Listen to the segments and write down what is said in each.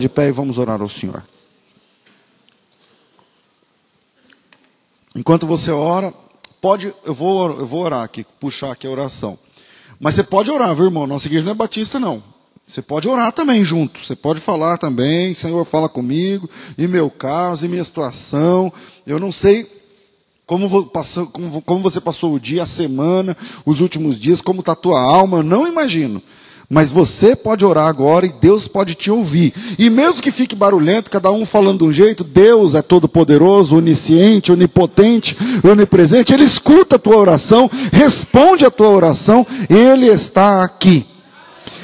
de pé e vamos orar ao Senhor. Enquanto você ora, pode, eu vou, eu vou orar aqui, puxar aqui a oração. Mas você pode orar, viu, irmão? Nossa igreja não é batista, não. Você pode orar também junto. Você pode falar também, Senhor, fala comigo, e meu caso, e minha situação. Eu não sei como, passou, como, como você passou o dia, a semana, os últimos dias, como está a tua alma, não imagino. Mas você pode orar agora e Deus pode te ouvir. E mesmo que fique barulhento, cada um falando de um jeito, Deus é todo poderoso, onisciente, onipotente, onipresente. Ele escuta a tua oração, responde a tua oração, ele está aqui.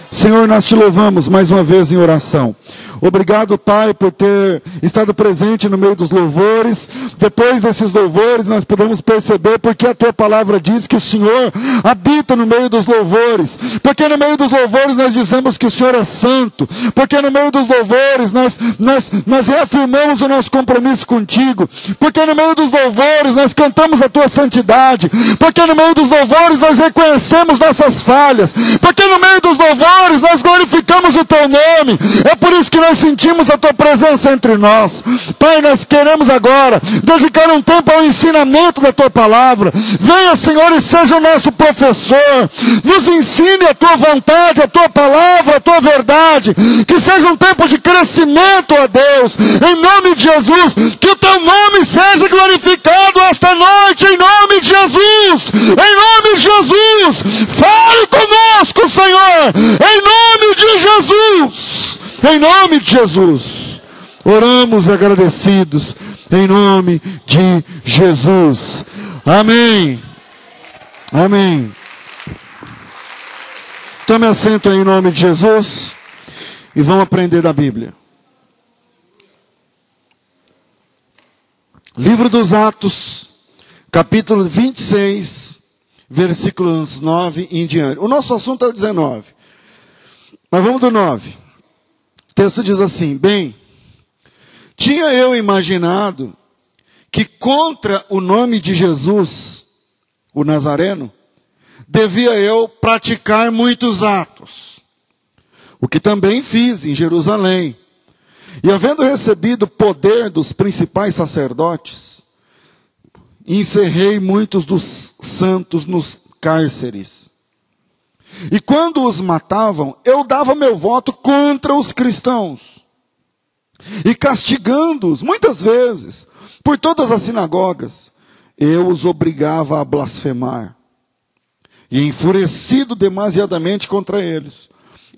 Senhor, nós te louvamos mais uma vez em oração. Obrigado, Pai, por ter estado presente no meio dos louvores. Depois desses louvores, nós podemos perceber porque a tua palavra diz que o Senhor habita no meio dos louvores. Porque no meio dos louvores nós dizemos que o Senhor é santo. Porque no meio dos louvores nós, nós, nós reafirmamos o nosso compromisso contigo. Porque no meio dos louvores nós cantamos a tua santidade. Porque no meio dos louvores nós reconhecemos nossas falhas. Porque no meio dos louvores nós glorificamos o teu nome. É por isso que nós sentimos a tua presença entre nós. Pai, nós queremos agora dedicar um tempo ao ensinamento da tua palavra. Venha, Senhor, e seja o nosso professor. Nos ensine a tua vontade, a tua palavra, a tua verdade. Que seja um tempo de crescimento, ó Deus. Em nome de Jesus, que o teu nome seja glorificado esta noite, em nome de Jesus. Em nome de Jesus. Fale conosco, Senhor. Em nome de Jesus. Em nome de Jesus. Oramos agradecidos. Em nome de Jesus. Amém. Amém. Tome assento em nome de Jesus. E vamos aprender da Bíblia. Livro dos Atos, capítulo 26, versículos 9 em diante. O nosso assunto é o 19. Mas vamos do 9 texto diz assim: Bem, tinha eu imaginado que contra o nome de Jesus, o Nazareno, devia eu praticar muitos atos, o que também fiz em Jerusalém. E havendo recebido poder dos principais sacerdotes, encerrei muitos dos santos nos cárceres e quando os matavam, eu dava meu voto contra os cristãos. E castigando-os, muitas vezes, por todas as sinagogas, eu os obrigava a blasfemar. E enfurecido demasiadamente contra eles,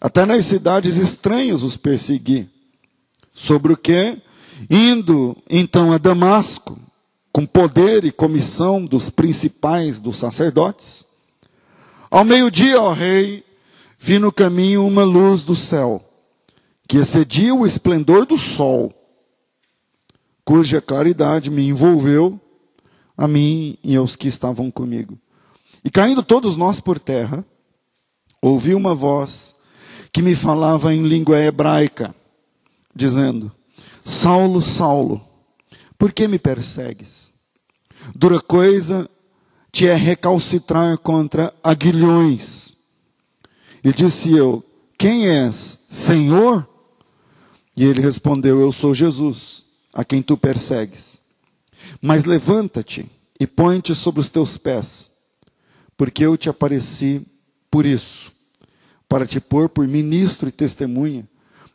até nas cidades estranhas os persegui. Sobre o que, indo então a Damasco, com poder e comissão dos principais dos sacerdotes, ao meio-dia, ó rei, vi no caminho uma luz do céu, que excedia o esplendor do sol, cuja claridade me envolveu, a mim e aos que estavam comigo. E caindo todos nós por terra, ouvi uma voz que me falava em língua hebraica, dizendo: Saulo, Saulo, por que me persegues? Dura coisa te é recalcitrar contra aguilhões. E disse eu: Quem és, Senhor? E ele respondeu: Eu sou Jesus, a quem tu persegues. Mas levanta-te e põe-te sobre os teus pés, porque eu te apareci por isso, para te pôr por ministro e testemunha,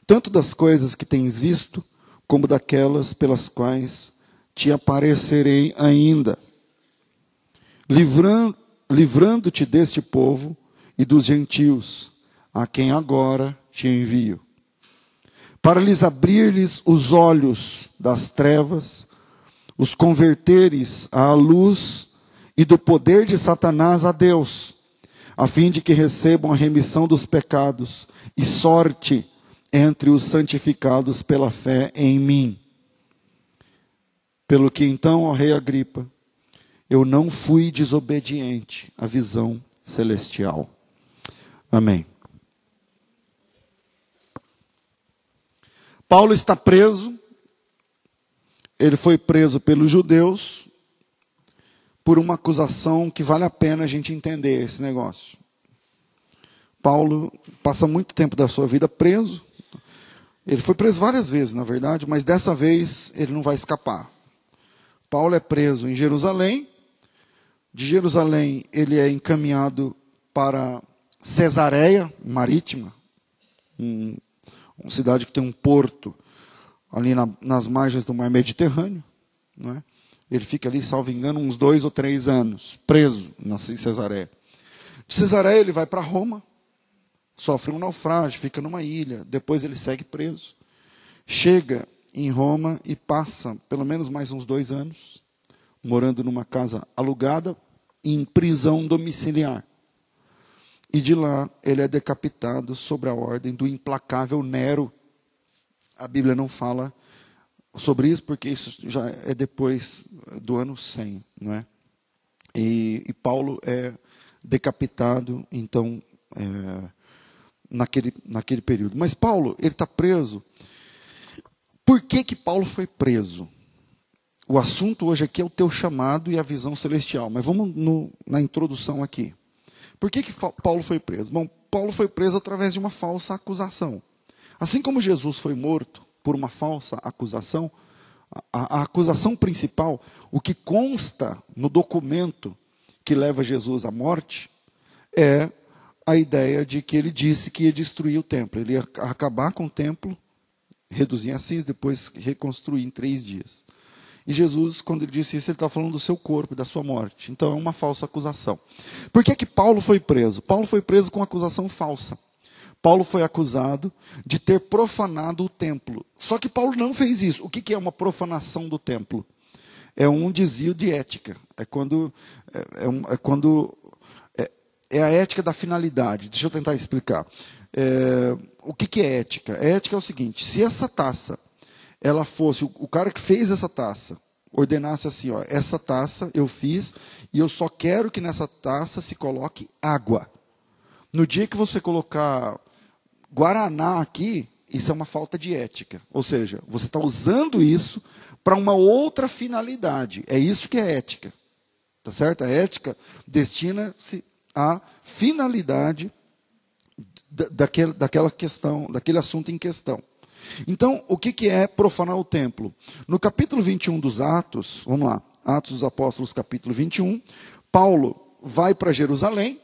tanto das coisas que tens visto, como daquelas pelas quais te aparecerei ainda livrando, livrando-te deste povo e dos gentios, a quem agora te envio, para lhes abrir-lhes os olhos das trevas, os converteres à luz e do poder de Satanás a Deus, a fim de que recebam a remissão dos pecados e sorte entre os santificados pela fé em mim. Pelo que então, ó rei Agripa, eu não fui desobediente à visão celestial. Amém. Paulo está preso, ele foi preso pelos judeus por uma acusação que vale a pena a gente entender esse negócio. Paulo passa muito tempo da sua vida preso, Ele foi preso várias vezes, na verdade, mas dessa vez ele não vai escapar. Paulo é preso em Jerusalém. De Jerusalém ele é encaminhado para Cesareia Marítima, um, uma cidade que tem um porto ali na, nas margens do mar Mediterrâneo. Não é? Ele fica ali, salvo engano, uns dois ou três anos, preso na Cesareia. De Cesareia ele vai para Roma, sofre um naufrágio, fica numa ilha, depois ele segue preso. Chega em Roma e passa pelo menos mais uns dois anos, morando numa casa alugada, em prisão domiciliar. E de lá ele é decapitado sobre a ordem do implacável Nero. A Bíblia não fala sobre isso, porque isso já é depois do ano 100, não é? E, e Paulo é decapitado, então, é, naquele, naquele período. Mas Paulo, ele está preso. Por que, que Paulo foi preso? O assunto hoje aqui é o teu chamado e a visão celestial. Mas vamos no, na introdução aqui. Por que, que Paulo foi preso? Bom, Paulo foi preso através de uma falsa acusação. Assim como Jesus foi morto por uma falsa acusação, a, a acusação principal, o que consta no documento que leva Jesus à morte, é a ideia de que ele disse que ia destruir o templo. Ele ia acabar com o templo, reduzir em cinzas, depois reconstruir em três dias. E Jesus, quando ele disse isso, ele está falando do seu corpo da sua morte. Então é uma falsa acusação. Por que, que Paulo foi preso? Paulo foi preso com acusação falsa. Paulo foi acusado de ter profanado o templo. Só que Paulo não fez isso. O que, que é uma profanação do templo? É um desvio de ética. É quando, é, é, um, é quando é, é, a ética da finalidade. Deixa eu tentar explicar. É, o que, que é ética? A ética é o seguinte: se essa taça, ela fosse o, cara que fez essa taça, ordenasse assim, ó, essa taça eu fiz e eu só quero que nessa taça se coloque água. No dia que você colocar Guaraná aqui, isso é uma falta de ética. Ou seja, você está usando isso para uma outra finalidade. É isso que é ética. Tá certo? A ética destina-se à finalidade daquela questão, daquele assunto em questão. Então, o que, que é profanar o templo? No capítulo 21 dos Atos, vamos lá, Atos dos Apóstolos, capítulo 21, Paulo vai para Jerusalém,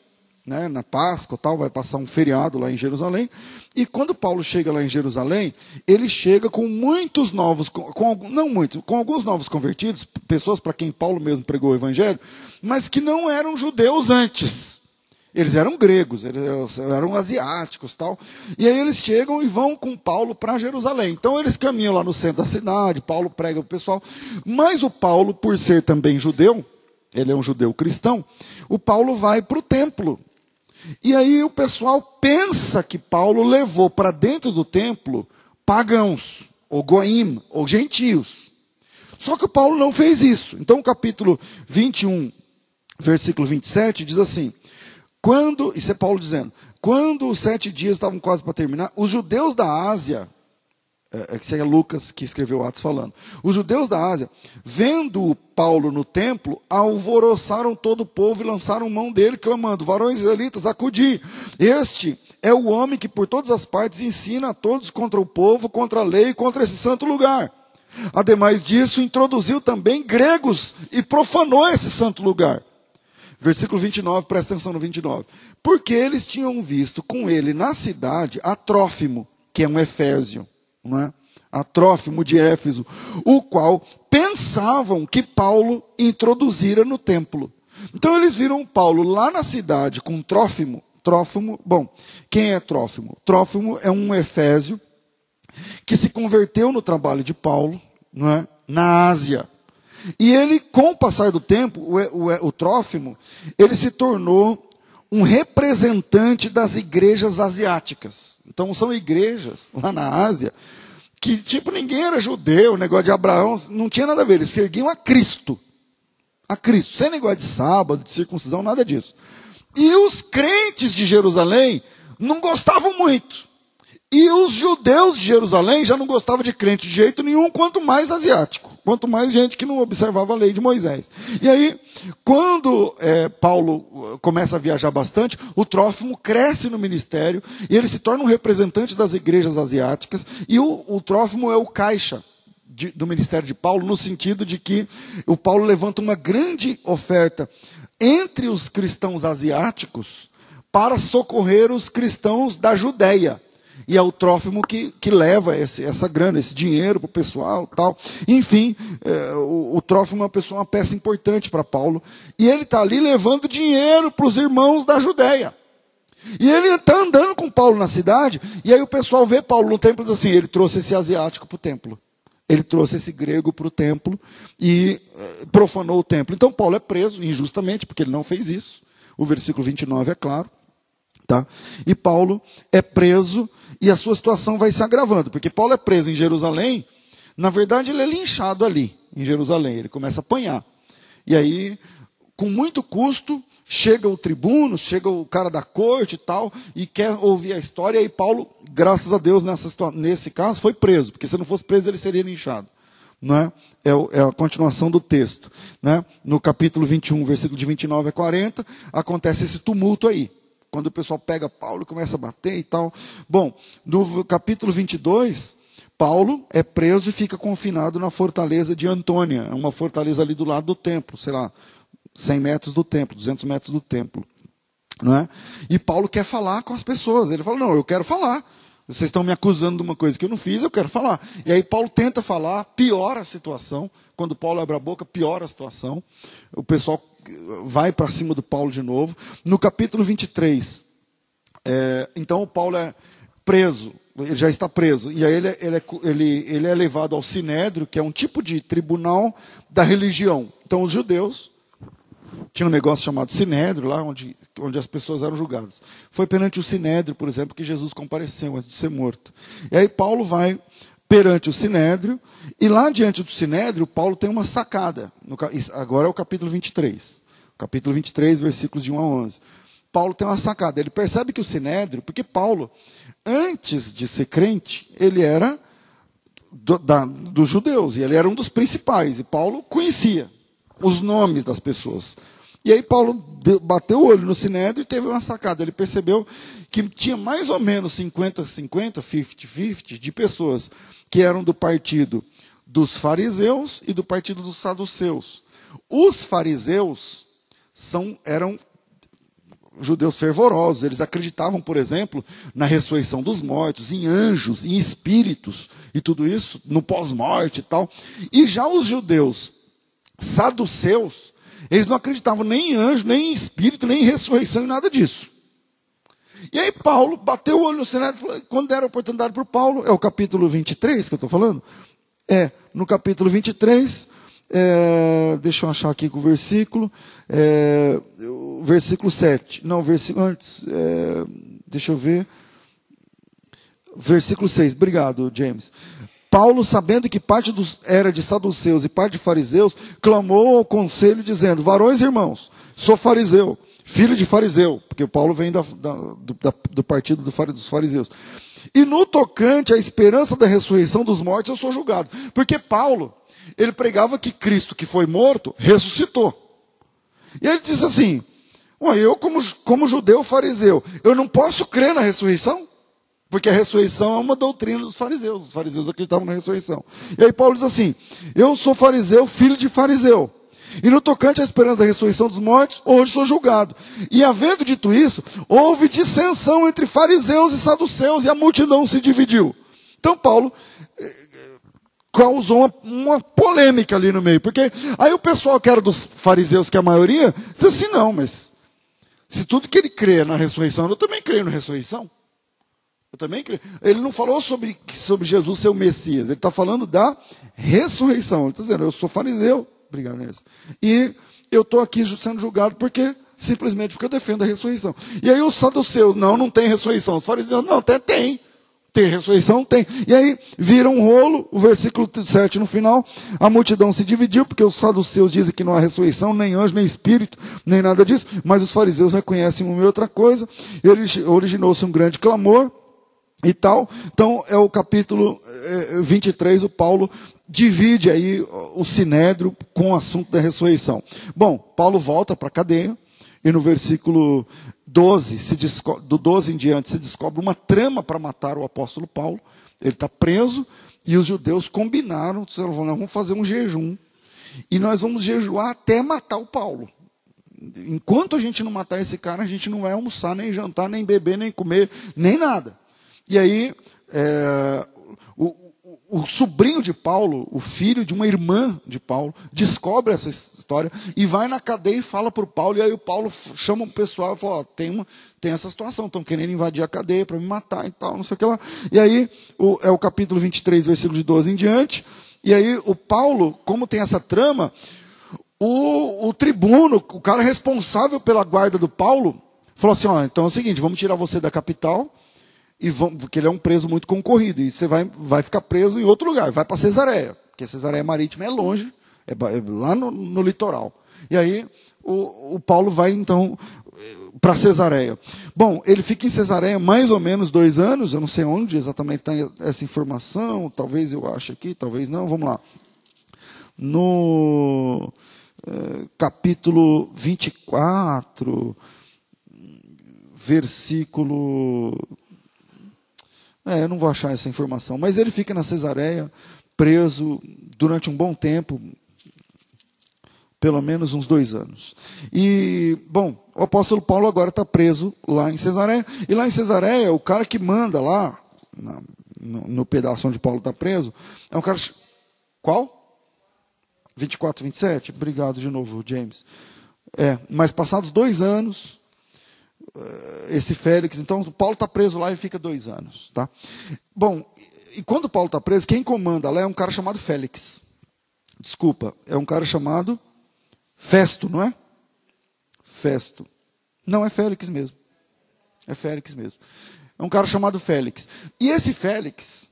né, na Páscoa tal, vai passar um feriado lá em Jerusalém. E quando Paulo chega lá em Jerusalém, ele chega com muitos novos, com, com não muitos, com alguns novos convertidos, pessoas para quem Paulo mesmo pregou o evangelho, mas que não eram judeus antes. Eles eram gregos, eles eram asiáticos tal. E aí eles chegam e vão com Paulo para Jerusalém. Então eles caminham lá no centro da cidade, Paulo prega o pessoal. Mas o Paulo, por ser também judeu, ele é um judeu cristão, o Paulo vai para o templo e aí o pessoal pensa que Paulo levou para dentro do templo pagãos, ou goim, ou gentios. Só que o Paulo não fez isso. Então o capítulo 21, versículo 27 diz assim: quando, isso é Paulo dizendo, quando os sete dias estavam quase para terminar, os judeus da Ásia é, é que é Lucas que escreveu Atos falando. Os judeus da Ásia, vendo Paulo no templo, alvoroçaram todo o povo e lançaram mão dele, clamando: Varões israelitas, acudi. Este é o homem que por todas as partes ensina a todos contra o povo, contra a lei e contra esse santo lugar. Ademais disso, introduziu também gregos e profanou esse santo lugar. Versículo 29, presta atenção no 29. Porque eles tinham visto com ele na cidade a Trófimo, que é um Efésio não é? a Trófimo de Éfeso, o qual pensavam que Paulo introduzira no templo. Então eles viram Paulo lá na cidade com Trófimo. Trófimo, bom, quem é Trófimo? Trófimo é um efésio que se converteu no trabalho de Paulo, não é? na Ásia. E ele, com o passar do tempo, o, o, o Trófimo, ele se tornou um representante das igrejas asiáticas. Então são igrejas lá na Ásia que, tipo, ninguém era judeu, negócio de Abraão não tinha nada a ver, eles seguiam a Cristo. A Cristo, sem negócio de sábado, de circuncisão, nada disso. E os crentes de Jerusalém não gostavam muito. E os judeus de Jerusalém já não gostavam de crente de jeito nenhum, quanto mais asiático, quanto mais gente que não observava a lei de Moisés. E aí, quando é, Paulo uh, começa a viajar bastante, o Trófimo cresce no ministério e ele se torna um representante das igrejas asiáticas. E o, o Trófimo é o caixa de, do ministério de Paulo, no sentido de que o Paulo levanta uma grande oferta entre os cristãos asiáticos para socorrer os cristãos da Judéia e é o Trófimo que, que leva esse, essa grana, esse dinheiro para o pessoal tal. Enfim, é, o, o Trófimo é uma pessoa, uma peça importante para Paulo, e ele está ali levando dinheiro para os irmãos da Judéia. E ele está andando com Paulo na cidade, e aí o pessoal vê Paulo no templo e diz assim: ele trouxe esse asiático para o templo. Ele trouxe esse grego para o templo e eh, profanou o templo. Então Paulo é preso injustamente, porque ele não fez isso. O versículo 29 é claro. Tá? E Paulo é preso e a sua situação vai se agravando, porque Paulo é preso em Jerusalém, na verdade ele é linchado ali, em Jerusalém, ele começa a apanhar. E aí, com muito custo, chega o tribuno, chega o cara da corte e tal, e quer ouvir a história, e aí Paulo, graças a Deus, nessa, nesse caso, foi preso, porque se não fosse preso ele seria linchado. Não é? É, é a continuação do texto. Né? No capítulo 21, versículo de 29 a 40, acontece esse tumulto aí quando o pessoal pega Paulo e começa a bater e tal. Bom, no capítulo 22, Paulo é preso e fica confinado na fortaleza de Antônia, uma fortaleza ali do lado do templo, sei lá, 100 metros do templo, 200 metros do templo. Não é? E Paulo quer falar com as pessoas. Ele fala: Não, eu quero falar. Vocês estão me acusando de uma coisa que eu não fiz, eu quero falar. E aí Paulo tenta falar, piora a situação. Quando Paulo abre a boca, piora a situação. O pessoal vai para cima do Paulo de novo. No capítulo 23, é, então o Paulo é preso, ele já está preso, e aí ele, ele, é, ele, ele é levado ao Sinédrio, que é um tipo de tribunal da religião. Então os judeus tinha um negócio chamado Sinédrio, lá onde, onde as pessoas eram julgadas. Foi perante o Sinédrio, por exemplo, que Jesus compareceu antes de ser morto. E aí Paulo vai perante o Sinédrio, e lá diante do Sinédrio, Paulo tem uma sacada. No, agora é o capítulo 23. Capítulo 23, versículos de 1 a 11. Paulo tem uma sacada. Ele percebe que o Sinédrio, porque Paulo, antes de ser crente, ele era do, da, dos judeus, e ele era um dos principais, e Paulo conhecia os nomes das pessoas. E aí Paulo bateu o olho no Sinédrio e teve uma sacada. Ele percebeu que tinha mais ou menos 50-50, 50-50 de pessoas que eram do partido dos fariseus e do partido dos saduceus. Os fariseus são, eram judeus fervorosos, eles acreditavam, por exemplo, na ressurreição dos mortos, em anjos, em espíritos e tudo isso, no pós-morte e tal. E já os judeus saduceus, eles não acreditavam nem em anjo, nem em espírito, nem em ressurreição e nada disso. E aí Paulo bateu o olho no Senado e falou, quando deram a oportunidade para Paulo, é o capítulo 23 que eu estou falando? É, no capítulo 23, é, deixa eu achar aqui com o versículo, é, o versículo 7, não, versículo antes, é, deixa eu ver, versículo 6, obrigado James. Paulo, sabendo que parte dos, era de saduceus e parte de fariseus, clamou ao conselho, dizendo: Varões irmãos, sou fariseu, filho de fariseu, porque Paulo vem da, da, do, da, do, partido do, dos fariseus. E no tocante à esperança da ressurreição dos mortos, eu sou julgado. Porque Paulo, ele pregava que Cristo, que foi morto, ressuscitou. E ele diz assim: eu, como, como judeu fariseu, eu não posso crer na ressurreição? Porque a ressurreição é uma doutrina dos fariseus. Os fariseus acreditavam na ressurreição. E aí Paulo diz assim: Eu sou fariseu, filho de fariseu. E no tocante à esperança da ressurreição dos mortos, hoje sou julgado. E havendo dito isso, houve dissensão entre fariseus e saduceus, e a multidão se dividiu. Então Paulo eh, causou uma, uma, polêmica ali no meio. Porque aí o pessoal que era dos fariseus, que é a maioria, diz assim: não, mas se tudo que ele crê na ressurreição, eu também creio na ressurreição. Eu também creio. Ele não falou sobre, sobre Jesus ser o Messias. Ele está falando da ressurreição. Ele está dizendo, eu sou fariseu. Obrigado, Inês. E eu estou aqui sendo julgado porque simplesmente porque eu defendo a ressurreição. E aí os saduceus, não, não tem ressurreição. Os fariseus, não, tem, tem. Tem ressurreição? Tem. E aí vira um rolo, o versículo 7 no final, a multidão se dividiu, porque os saduceus dizem que não há ressurreição, nem anjo, nem espírito, nem nada disso, mas os fariseus reconhecem uma e outra coisa, originou-se um grande clamor, e tal. Então, é o capítulo 23, o Paulo divide aí o sinédrio com o assunto da ressurreição. Bom, Paulo volta para a cadeia, e no versículo 12, se do 12 em diante, se descobre uma trama para matar o apóstolo Paulo. Ele está preso, e os judeus combinaram, disseram, vamos fazer um jejum, e nós vamos jejuar até matar o Paulo. Enquanto a gente não matar esse cara, a gente não vai almoçar, nem jantar, nem beber, nem comer, nem nada. E aí, é, o, sobrinho de Paulo, o filho de uma irmã de Paulo, descobre essa história e vai na cadeia e fala para o Paulo. E aí o Paulo chama o pessoal e fala: tem, uma, tem essa situação, estão querendo invadir a cadeia para me matar e tal, não sei o que lá. E aí o, é o capítulo 23, versículo de 12 em diante. E aí o Paulo, como tem essa trama, o, o tribuno, o cara responsável pela guarda do Paulo, falou assim: ó, então é o seguinte, vamos tirar você da capital e vão, porque ele é um preso muito concorrido, e você vai, vai ficar preso em outro lugar, vai para Cesareia, porque Cesareia Marítima é longe, é, é lá no, no, litoral. E aí o, o Paulo vai então para Cesareia. Bom, ele fica em Cesareia mais ou menos dois anos, eu não sei onde exatamente está essa informação, talvez eu ache aqui, talvez não, vamos lá. No eh, capítulo 24, versículo é, eu não vou achar essa informação. Mas ele fica na Cesareia, preso durante um bom tempo, pelo menos uns dois anos. E, bom, o apóstolo Paulo agora está preso lá em Cesareia. E lá em Cesareia, o cara que manda lá, na, no, no, pedaço onde Paulo está preso, é um cara. Qual? 24, 27? Obrigado de novo, James. É, mas passados dois anos, esse Félix. Então, Paulo está preso lá e fica dois anos. Tá? Bom, e quando Paulo está preso, quem comanda lá é um cara chamado Félix. Desculpa, é um cara chamado Festo, não é? Festo. Não, é Félix mesmo. É Félix mesmo. É um cara chamado Félix. E esse Félix,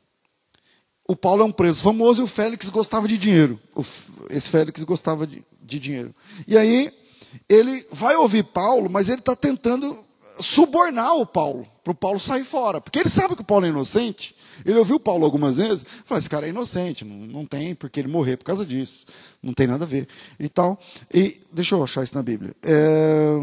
o Paulo é um preso famoso e o Félix gostava de dinheiro. esse Félix gostava de, de dinheiro. E aí, ele vai ouvir Paulo, mas ele está tentando subornar o Paulo, para o Paulo sair fora. Porque ele sabe que o Paulo é inocente. Ele ouviu o Paulo algumas vezes, falou, esse cara é inocente, não, não tem porque ele morrer por causa disso. Não tem nada a ver. E tal. E, deixa eu achar isso na Bíblia. É,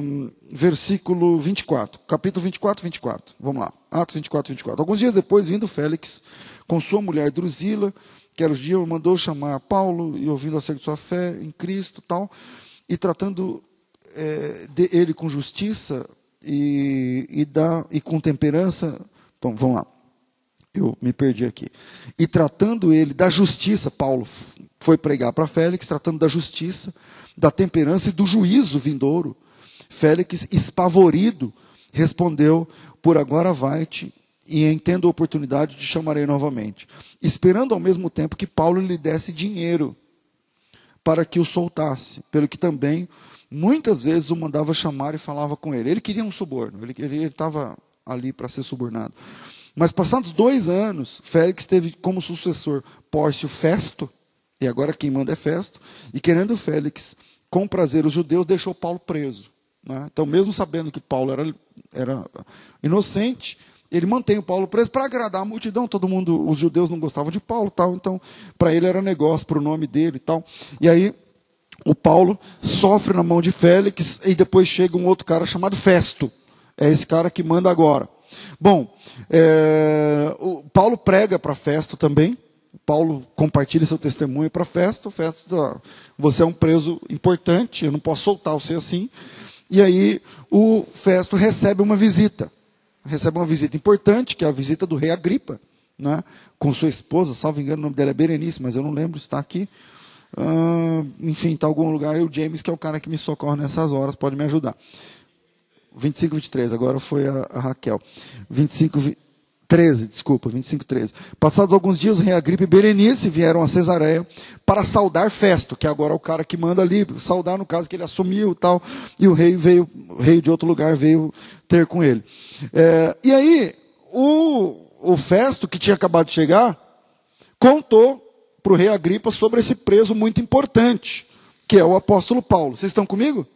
versículo 24, capítulo 24, 24. Vamos lá. Atos 24, 24. Alguns dias depois, vindo Félix, com sua mulher Drusila, que era os dias, mandou chamar Paulo, e ouvindo acerca de sua fé em Cristo tal, e tratando é, de ele com justiça, e, e, dá, e com temperança. Bom, vamos lá. Eu me perdi aqui. E tratando ele da justiça, Paulo foi pregar para Félix, tratando da justiça, da temperança e do juízo vindouro. Félix, espavorido, respondeu: Por agora vai-te, e entendo a oportunidade, te chamarei novamente. Esperando ao mesmo tempo que Paulo lhe desse dinheiro para que o soltasse, pelo que também muitas vezes o mandava chamar e falava com ele. Ele queria um suborno, ele estava ali para ser subornado. Mas passados dois anos, Félix teve como sucessor Pórcio Festo, e agora quem manda é Festo, e querendo Félix com prazer os judeus, deixou Paulo preso. Né? Então, mesmo sabendo que Paulo era, era inocente, ele mantém o Paulo preso para agradar a multidão. Todo mundo, os judeus não gostavam de Paulo, tal. Então, para ele era negócio, para o nome dele, e tal. E aí o Paulo sofre na mão de Félix e depois chega um outro cara chamado Festo. É esse cara que manda agora. Bom, é, o Paulo prega para Festo também. Paulo compartilha seu testemunho para Festo. Festo, ah, você é um preso importante, eu não posso soltar você assim. E aí o Festo recebe uma visita. Recebe uma visita importante, que é a visita do rei Agripa, né, com sua esposa, salvo engano, o nome dela é Berenice, mas eu não lembro está aqui. Uh, enfim, em algum lugar. E o James, que é o cara que me socorre nessas horas, pode me ajudar. 25, 23, agora foi a, a Raquel. 25, 13, desculpa, 25, 13. Passados alguns dias, o rei Agripe e Berenice vieram a Cesareia para saudar Festo, que agora é o cara que manda ali, saudar no caso que ele assumiu e tal, e o rei veio, o rei de outro lugar veio ter com ele. É, e aí, o, o Festo, que tinha acabado de chegar, contou para o rei Agripa sobre esse preso muito importante, que é o apóstolo Paulo. Vocês estão comigo?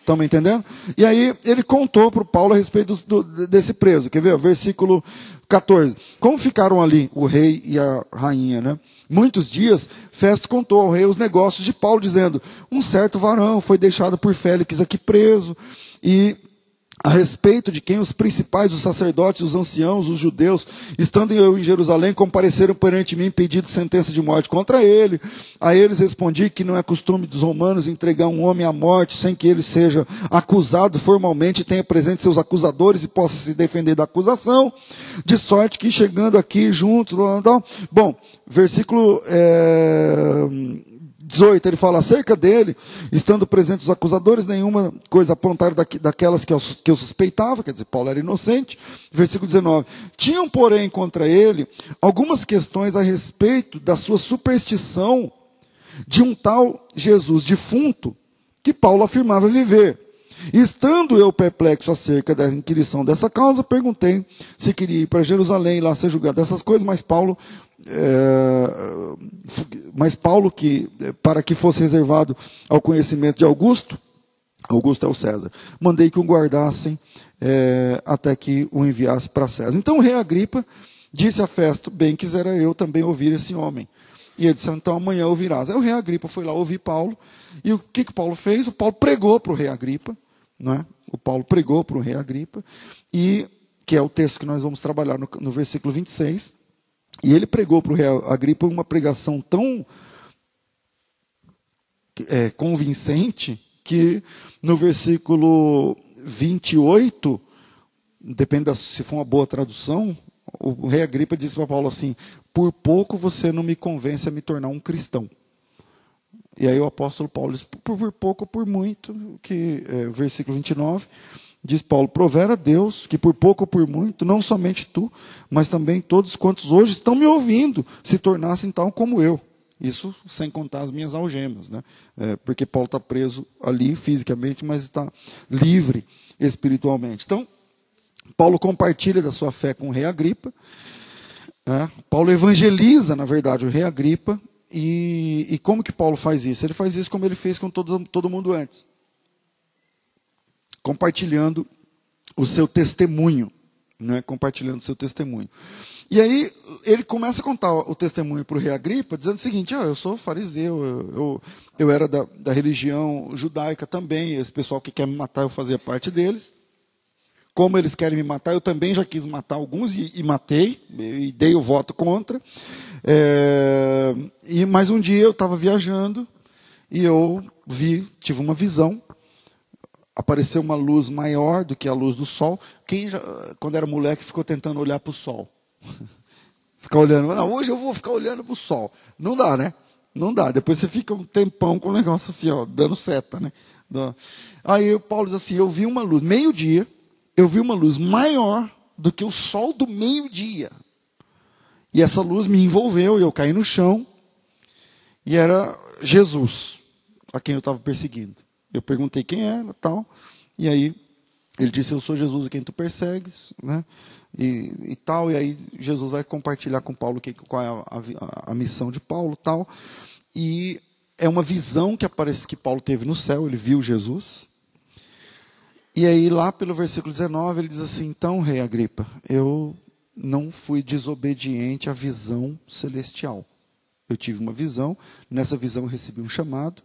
Estão me entendendo? E aí ele contou para o Paulo a respeito do, do, desse preso. Quer ver? Versículo 14. Como ficaram ali o rei e a rainha, né? Muitos dias, Festo contou ao rei os negócios de Paulo, dizendo: Um certo varão foi deixado por Félix aqui preso, e a respeito de quem os principais, os sacerdotes, os anciãos, os judeus, estando eu em Jerusalém, compareceram perante mim pedindo sentença de morte contra ele. A eles respondi que não é costume dos romanos entregar um homem à morte sem que ele seja acusado formalmente, tenha presente seus acusadores e possa se defender da acusação. De sorte que chegando aqui juntos, bom, versículo é, 18, ele fala acerca dele, estando presentes os acusadores, nenhuma coisa apontaram daquelas que eu, que eu suspeitava, quer dizer, Paulo era inocente. Versículo 19. Tinham, porém, contra ele algumas questões a respeito da sua superstição de um tal Jesus defunto que Paulo afirmava viver. Estando eu perplexo acerca da inquirição dessa causa, perguntei se queria ir para Jerusalém lá ser julgado dessas coisas, mas Paulo, é, mas Paulo que para que fosse reservado ao conhecimento de Augusto, Augusto é o César, mandei que o guardassem é, até que o enviasse para César. Então rei Agripa disse a Festo, bem quisera eu também ouvir esse homem. E ele disse, então amanhã ouvirás. Aí o rei Agripa foi lá ouvir Paulo, e o que, que Paulo fez? O Paulo pregou para o rei Agripa, não é? O Paulo pregou para o rei Agripa, e que é o texto que nós vamos trabalhar no, no versículo 26. E ele pregou para o rei Agripa uma pregação tão é, convincente que no versículo 28, depende se for uma boa tradução, o rei Agripa disse para Paulo assim: Por pouco você não me convence a me tornar um cristão. E aí o apóstolo Paulo diz, por, pouco, por muito, que é, versículo 29, diz Paulo, provera Deus que por pouco ou por muito, não somente tu, mas também todos quantos hoje estão me ouvindo, se tornassem tal como eu. Isso sem contar as minhas algemas, né? É, porque Paulo está preso ali fisicamente, mas está livre espiritualmente. Então, Paulo compartilha da sua fé com o rei Agripa. É, Paulo evangeliza, na verdade, o rei Agripa e, e, como que Paulo faz isso? Ele faz isso como ele fez com todo, todo mundo antes. Compartilhando o seu testemunho. Né? Compartilhando o seu testemunho. E aí ele começa a contar o testemunho para o rei Agripa, dizendo o seguinte, ah, eu sou fariseu, eu, eu, eu era da, da, religião judaica também, esse pessoal que quer me matar, eu fazia parte deles. Como eles querem me matar, eu também já quis matar alguns e, e matei, e dei o voto contra. É, e mais um dia eu estava viajando e eu vi, tive uma visão. Apareceu uma luz maior do que a luz do sol. Quem já, quando era moleque ficou tentando olhar para o sol? ficar olhando. Não, hoje eu vou ficar olhando para o sol. Não dá, né? Não dá. Depois você fica um tempão com o negócio assim, ó, dando seta, né? Aí o Paulo diz assim: eu vi uma luz, meio-dia, eu vi uma luz maior do que o sol do meio-dia. E essa luz me envolveu e eu caí no chão. E era Jesus, a quem eu estava perseguindo. Eu perguntei quem era, tal. E aí ele disse: Eu sou Jesus a quem tu persegues, né? E, e tal. E aí Jesus vai compartilhar com Paulo que, qual é a, a, a missão de Paulo, tal. E é uma visão que aparece que Paulo teve no céu. Ele viu Jesus. E aí lá pelo versículo 19 ele diz assim: Então, rei Agripa, eu não fui desobediente à visão celestial. Eu tive uma visão, nessa visão recebi um chamado,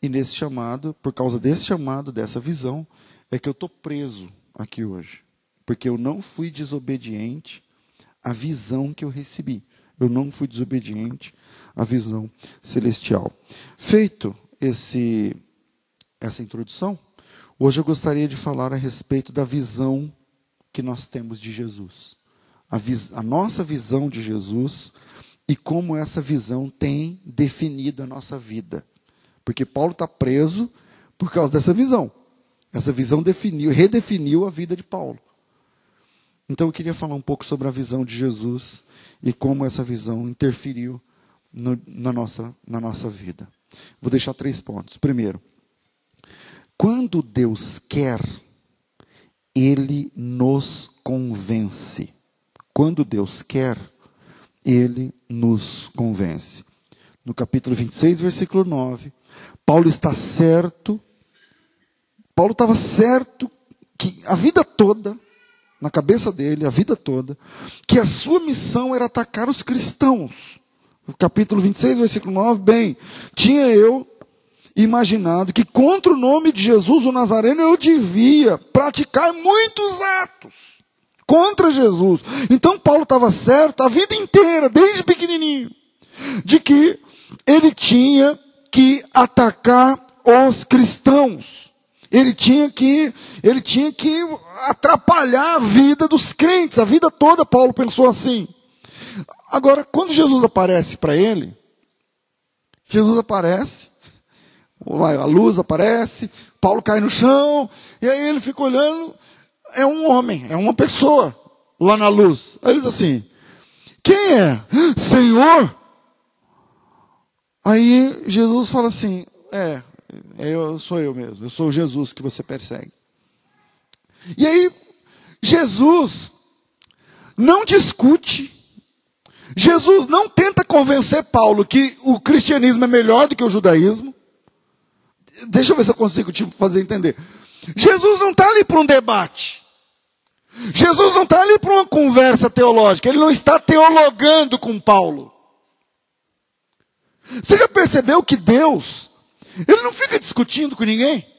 e nesse chamado, por causa desse chamado, dessa visão, é que eu estou preso aqui hoje. Porque eu não fui desobediente à visão que eu recebi. Eu não fui desobediente à visão celestial. Feito esse, essa introdução, hoje eu gostaria de falar a respeito da visão que nós temos de Jesus a, a nossa visão de Jesus e como essa visão tem definido a nossa vida. Porque Paulo está preso por causa dessa visão. Essa visão definiu, redefiniu a vida de Paulo. Então eu queria falar um pouco sobre a visão de Jesus e como essa visão interferiu no, na, nossa, na nossa vida. Vou deixar três pontos. Primeiro, quando Deus quer, Ele nos convence. Quando Deus quer, ele nos convence. No capítulo 26, versículo 9, Paulo está certo, Paulo estava certo que a vida toda, na cabeça dele, a vida toda, que a sua missão era atacar os cristãos. O capítulo 26, versículo 9, bem, tinha eu imaginado que contra o nome de Jesus o Nazareno eu devia praticar muitos atos contra Jesus. Então Paulo estava certo a vida inteira, desde pequenininho, de que ele tinha que atacar os cristãos. Ele tinha que, ele tinha que atrapalhar a vida dos crentes. A vida toda Paulo pensou assim. Agora, quando Jesus aparece para ele, Jesus aparece, a luz aparece, Paulo cai no chão, e aí ele fica olhando, é um homem, é uma pessoa lá na luz. Aí ele diz assim: Quem é? Senhor? Aí Jesus fala assim: É, eu sou eu mesmo, eu sou Jesus que você persegue. E aí, Jesus não discute, Jesus não tenta convencer Paulo que o cristianismo é melhor do que o judaísmo. Deixa eu ver se eu consigo te fazer entender. Jesus não está ali para um debate. Jesus não está ali para uma conversa teológica. Ele não está teologando com Paulo. Você já percebeu que Deus, Ele não fica discutindo com ninguém?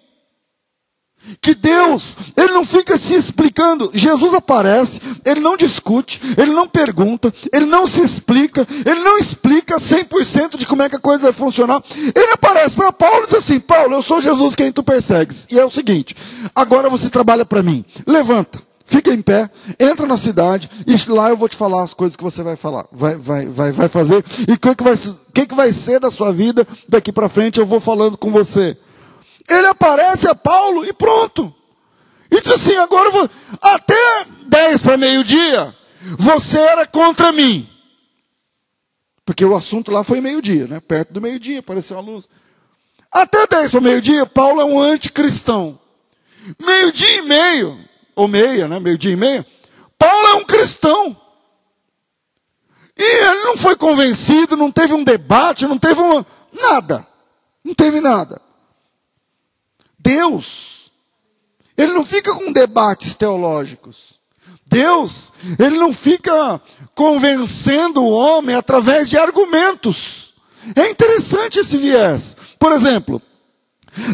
Que Deus, Ele não fica se explicando. Jesus aparece, Ele não discute, Ele não pergunta, Ele não se explica, Ele não explica 100% de como é que a coisa vai funcionar. Ele aparece para Paulo e diz assim: Paulo, eu sou Jesus quem tu persegues. E é o seguinte: agora você trabalha para mim. Levanta, fica em pé, entra na cidade e lá eu vou te falar as coisas que você vai falar, vai, vai, vai, vai fazer e o que, que, vai, que, que vai ser da sua vida daqui para frente. Eu vou falando com você. Ele aparece a Paulo e pronto. E diz assim: agora vou, até 10 para meio-dia, você era contra mim. Porque o assunto lá foi meio-dia, né? Perto do meio-dia, apareceu a luz. Até 10 para meio-dia, Paulo é um anticristão. Meio-dia e meio, ou meia, né? Meio-dia e meio, Paulo é um cristão. E ele não foi convencido, não teve um debate, não teve uma, nada. Não teve nada. Deus, ele não fica com debates teológicos. Deus, ele não fica convencendo o homem através de argumentos. É interessante esse viés. Por exemplo,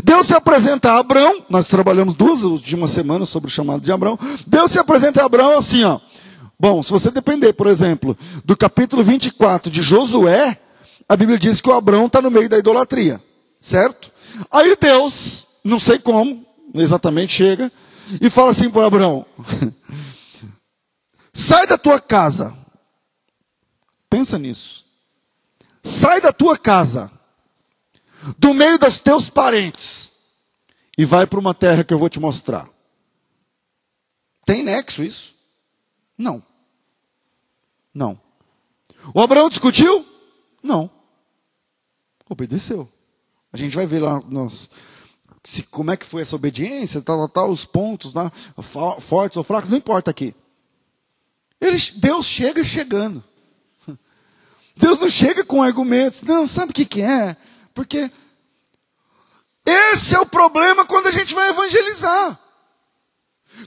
Deus se apresenta a Abraão, nós trabalhamos duas de uma semana sobre o chamado de Abraão. Deus se apresenta a Abraão assim, ó. Bom, se você depender, por exemplo, do capítulo 24 de Josué, a Bíblia diz que o Abraão está no meio da idolatria, certo? Aí Deus não sei como, exatamente chega, e fala assim para Abraão: sai da tua casa. Pensa nisso. Sai da tua casa, do meio dos teus parentes, e vai para uma terra que eu vou te mostrar. Tem nexo isso? Não. Não. O Abraão discutiu? Não. Obedeceu. A gente vai ver lá nos, se, como é que foi essa obediência, tal, tal, os pontos, né, fortes ou fracos, não importa aqui. Ele, Deus chega chegando. Deus não chega com argumentos. Não, sabe o que, que é? Porque esse é o problema quando a gente vai evangelizar.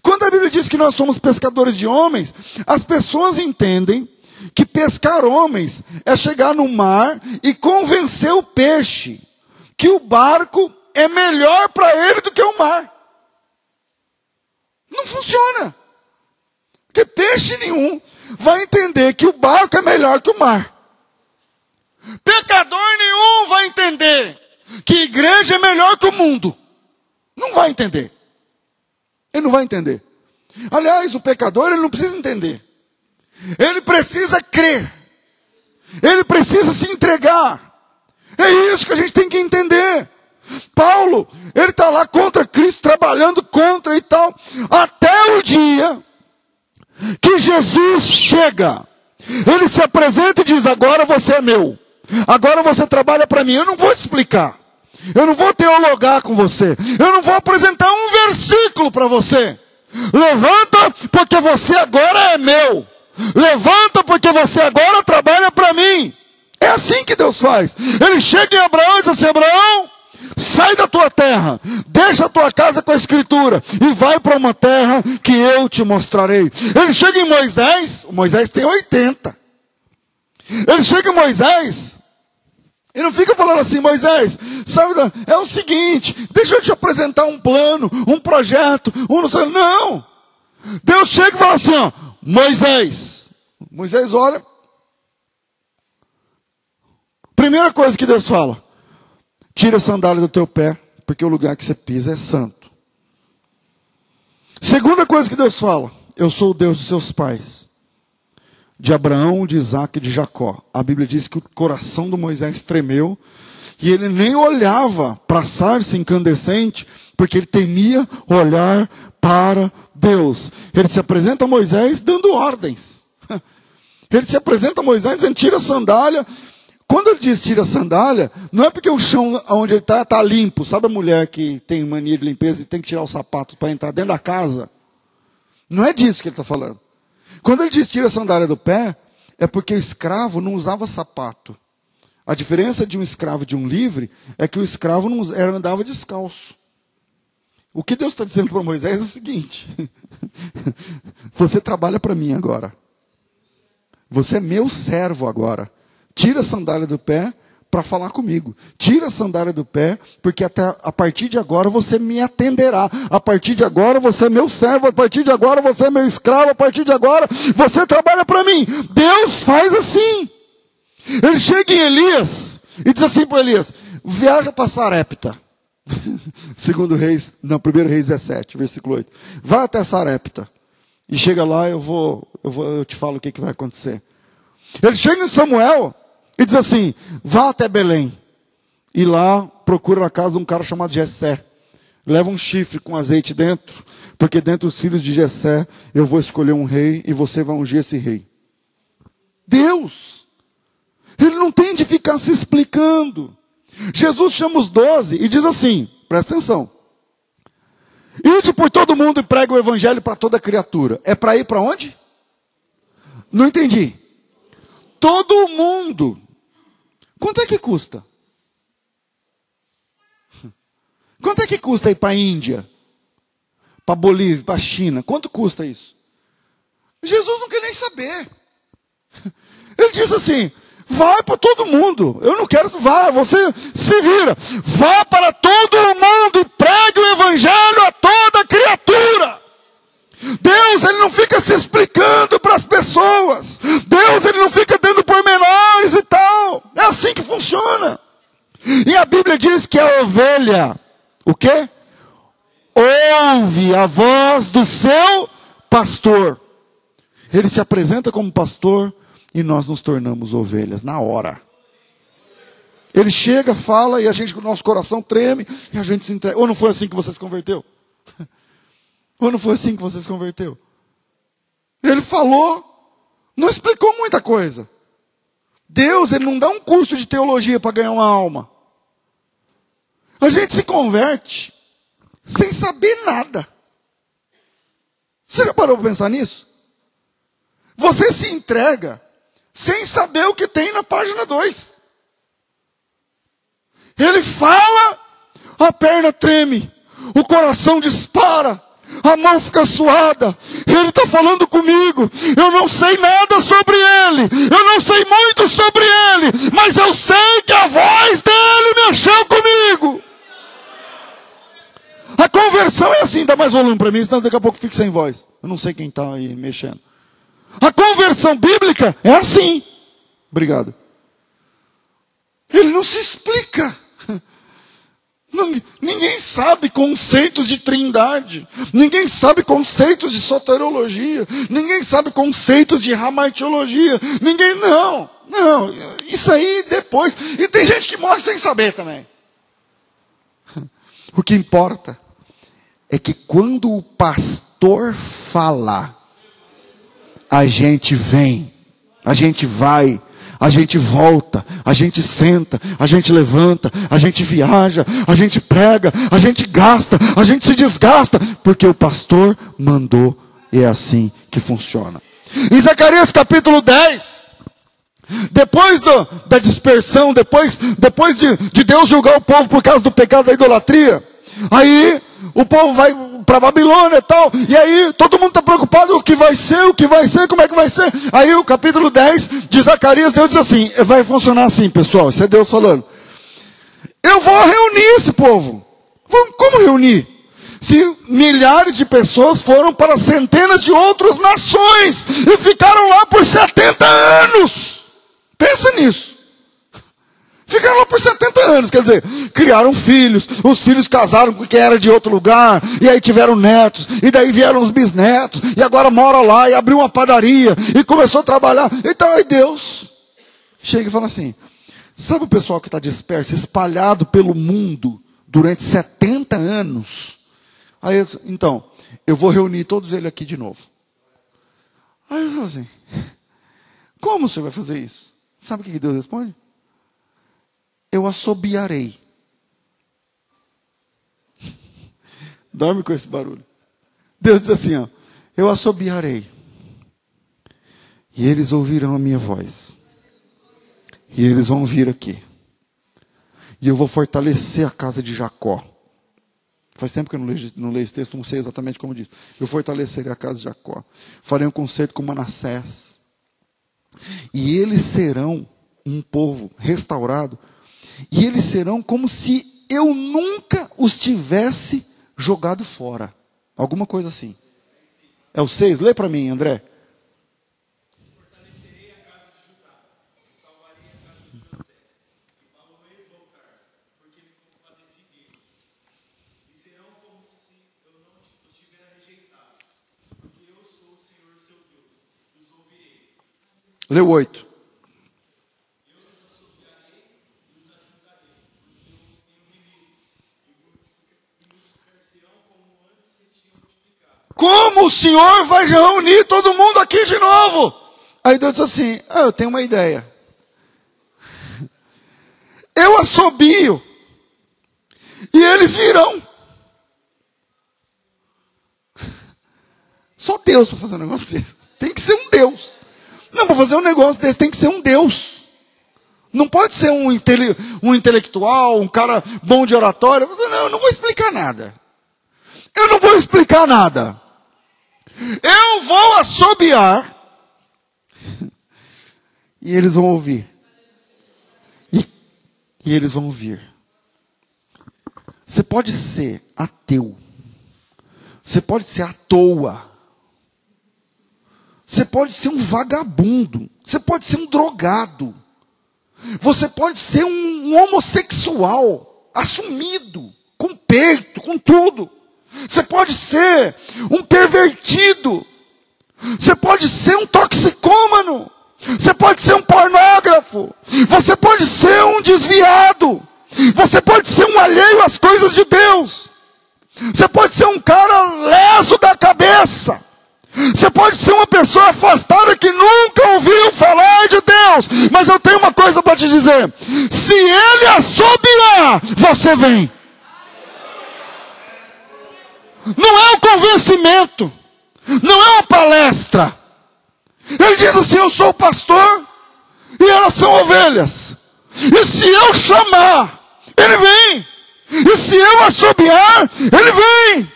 Quando a Bíblia diz que nós somos pescadores de homens, as pessoas entendem que pescar homens é chegar no mar e convencer o peixe que o barco é melhor para ele do que o mar. Não funciona. Porque peixe nenhum vai entender que o barco é melhor que o mar. Pecador nenhum vai entender que igreja é melhor que o mundo. Não vai entender. Ele não vai entender. Aliás, o pecador ele não precisa entender. Ele precisa crer. Ele precisa se entregar. É isso que a gente tem que entender. Paulo, ele está lá contra Cristo, trabalhando contra e tal, até o dia que Jesus chega. Ele se apresenta e diz: Agora você é meu, agora você trabalha para mim. Eu não vou te explicar, eu não vou teologar com você, eu não vou apresentar um versículo para você. Levanta, porque você agora é meu. Levanta, porque você agora trabalha para mim. É assim que Deus faz. Ele chega em Abraão e diz assim: Abraão, sai da tua terra, deixa a tua casa com a escritura e vai para uma terra que eu te mostrarei. Ele chega em Moisés, Moisés tem 80. Ele chega em Moisés, e não fica falando assim, Moisés, sabe, é o seguinte, deixa eu te apresentar um plano, um projeto, um não sei, não. Deus chega e fala assim, ó, Moisés. Moisés olha. Primeira coisa que Deus fala, tira a sandália do teu pé, porque o lugar que você pisa é santo. Segunda coisa que Deus fala, eu sou o Deus dos seus pais de Abraão, de Isaac e de Jacó. A Bíblia diz que o coração do Moisés tremeu e ele nem olhava para a sarça incandescente, porque ele temia olhar para Deus. Ele se apresenta a Moisés dando ordens. Ele se apresenta a Moisés dizendo: tira a sandália. Quando ele diz tira a sandália, não é porque o chão onde ele está está limpo. Sabe a mulher que tem mania de limpeza e tem que tirar os sapatos para entrar dentro da casa? Não é disso que ele está falando. Quando ele diz tira a sandália do pé, é porque o escravo não usava sapato. A diferença de um escravo e de um livre é que o escravo não era, andava descalço. O que Deus está dizendo para Moisés é o seguinte: você trabalha para mim agora. Você é meu servo agora. Tira a sandália do pé para falar comigo. Tira a sandália do pé, porque até a partir de agora você me atenderá. A partir de agora você é meu servo, a partir de agora você é meu escravo, a partir de agora você trabalha para mim. Deus faz assim. Ele chega em Elias e diz assim para Elias: viaja para Sarepta. Segundo Reis, não, primeiro Reis 17, versículo 8. Vai até Sarepta. E chega lá, eu vou, eu vou, eu te falo o que, que vai acontecer. Ele chega em Samuel, e diz assim: vá até Belém. E lá procura na casa um cara chamado Jessé. Leva um chifre com azeite dentro, porque dentro dos filhos de Jessé eu vou escolher um rei e você vai ungir esse rei. Deus! Ele não tem de ficar se explicando. Jesus chama os doze e diz assim: presta atenção. Ide por todo mundo e prega o evangelho para toda criatura. É para ir para onde? Não entendi. Todo mundo. Quanto é que custa? Quanto é que custa ir para a Índia? Para a Bolívia, para a China? Quanto custa isso? Jesus não quer nem saber. Ele diz assim: vai para todo mundo. Eu não quero, vá, você se vira. Vá para todo mundo e pregue o evangelho a toda criatura. Deus, ele não fica se explicando para as pessoas. Deus, ele não fica dando pormenores e tal. É assim que funciona. E a Bíblia diz que a ovelha, o quê? Ouve a voz do seu pastor. Ele se apresenta como pastor e nós nos tornamos ovelhas na hora. Ele chega, fala e a gente, o nosso coração treme e a gente se entrega. Ou não foi assim que você se converteu? Ou não foi assim que você se converteu? Ele falou, não explicou muita coisa. Deus, ele não dá um curso de teologia para ganhar uma alma. A gente se converte sem saber nada. Você já parou para pensar nisso? Você se entrega sem saber o que tem na página 2. Ele fala, a perna treme, o coração dispara, a mão fica suada, ele está falando comigo, eu não sei nada sobre ele, eu não sei muito sobre ele, mas eu sei que a voz dele mexeu comigo. A conversão é assim, dá mais volume para mim, senão daqui a pouco fica sem voz. Eu não sei quem está aí mexendo. A conversão bíblica é assim. Obrigado. Ele não se explica. Ninguém sabe conceitos de trindade. Ninguém sabe conceitos de soteriologia. Ninguém sabe conceitos de ramartiologia. Ninguém, não. Não, isso aí depois. E tem gente que morre sem saber também. O que importa é que quando o pastor fala, a gente vem, a gente vai, a gente volta, a gente senta, a gente levanta, a gente viaja, a gente prega, a gente gasta, a gente se desgasta, porque o pastor mandou e é assim que funciona. Em Zacarias capítulo 10, depois do, da dispersão, depois, depois de, de Deus julgar o povo por causa do pecado da idolatria, aí o povo vai para Babilônia e tal, e aí todo mundo está preocupado o que vai ser, o que vai ser, como é que vai ser. Aí o capítulo 10 de Zacarias, Deus diz assim: vai funcionar assim, pessoal, isso é Deus falando. Eu vou reunir esse povo. Como reunir? Se milhares de pessoas foram para centenas de outras nações e ficaram lá por 70 anos. Pensa nisso. Ficaram lá por 70 anos, quer dizer, criaram filhos, os filhos casaram com quem era de outro lugar, e aí tiveram netos, e daí vieram os bisnetos, e agora mora lá, e abriu uma padaria, e começou a trabalhar. Então aí Deus chega e fala assim: sabe o pessoal que está disperso, espalhado pelo mundo durante 70 anos? Aí eu, então, eu vou reunir todos eles aqui de novo. Aí eu falo assim: como você vai fazer isso? Sabe o que Deus responde? Eu assobiarei. Dorme com esse barulho. Deus diz assim: ó, eu assobiarei. E eles ouvirão a minha voz. E eles vão vir aqui. E eu vou fortalecer a casa de Jacó. Faz tempo que eu não leio, não leio esse texto, não sei exatamente como diz. Eu fortalecerei a casa de Jacó. Farei um concerto com Manassés. E eles serão um povo restaurado e eles serão como se eu nunca os tivesse jogado fora. Alguma coisa assim. É o 6? Lê para mim, André. Fortalecerei a casa de Judá, e salvarei a casa de José, e voltar, porque me compadeci deles. E serão como se eu não os tivesse rejeitado, porque eu sou o Senhor seu Deus, e os ouvirei. Lê o 8. Como o Senhor vai reunir todo mundo aqui de novo? Aí Deus disse assim: ah, Eu tenho uma ideia. Eu assobio. E eles virão. Só Deus para fazer um negócio desse. Tem que ser um Deus. Não, para fazer um negócio desse tem que ser um Deus. Não pode ser um, intele um intelectual, um cara bom de oratória. Não, eu não vou explicar nada. Eu não vou explicar nada. Eu vou assobiar. E eles vão ouvir. E, e eles vão ouvir. Você pode ser ateu. Você pode ser à toa. Você pode ser um vagabundo. Você pode ser um drogado. Você pode ser um, um homossexual assumido, com peito, com tudo. Você pode ser um pervertido. Você pode ser um toxicômano. Você pode ser um pornógrafo. Você pode ser um desviado. Você pode ser um alheio às coisas de Deus. Você pode ser um cara leso da cabeça. Você pode ser uma pessoa afastada que nunca ouviu falar de Deus. Mas eu tenho uma coisa para te dizer: se ele assobiar, você vem. Não é um convencimento. Não é uma palestra. Ele diz assim: Eu sou pastor e elas são ovelhas. E se eu chamar, ele vem. E se eu assobiar, ele vem.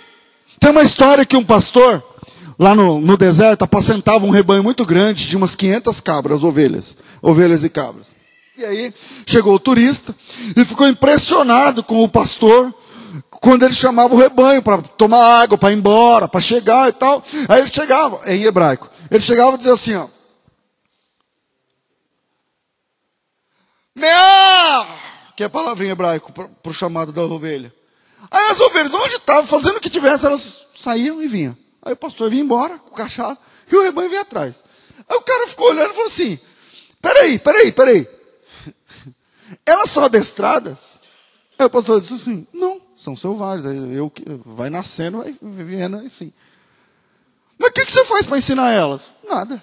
Tem uma história que um pastor, lá no, no deserto, apacentava um rebanho muito grande de umas 500 cabras, ovelhas. Ovelhas e cabras. E aí chegou o turista e ficou impressionado com o pastor quando ele chamava o rebanho para tomar água, para ir embora, para chegar e tal. Aí ele chegava, em hebraico, ele chegava e dizia assim, ó. Meá! Que é a palavra em hebraico para o chamado da ovelha. Aí as ovelhas, onde estavam, fazendo o que tivesse, elas saíam e vinham. Aí o pastor vinha embora com o cachado e o rebanho vinha atrás. Aí o cara ficou olhando e falou assim: peraí, peraí, peraí. Elas são adestradas? Aí o pastor disse assim: não são selvagens. Eu, vai nascendo, vai vivendo assim. Mas o que, que você faz para ensinar elas? Nada.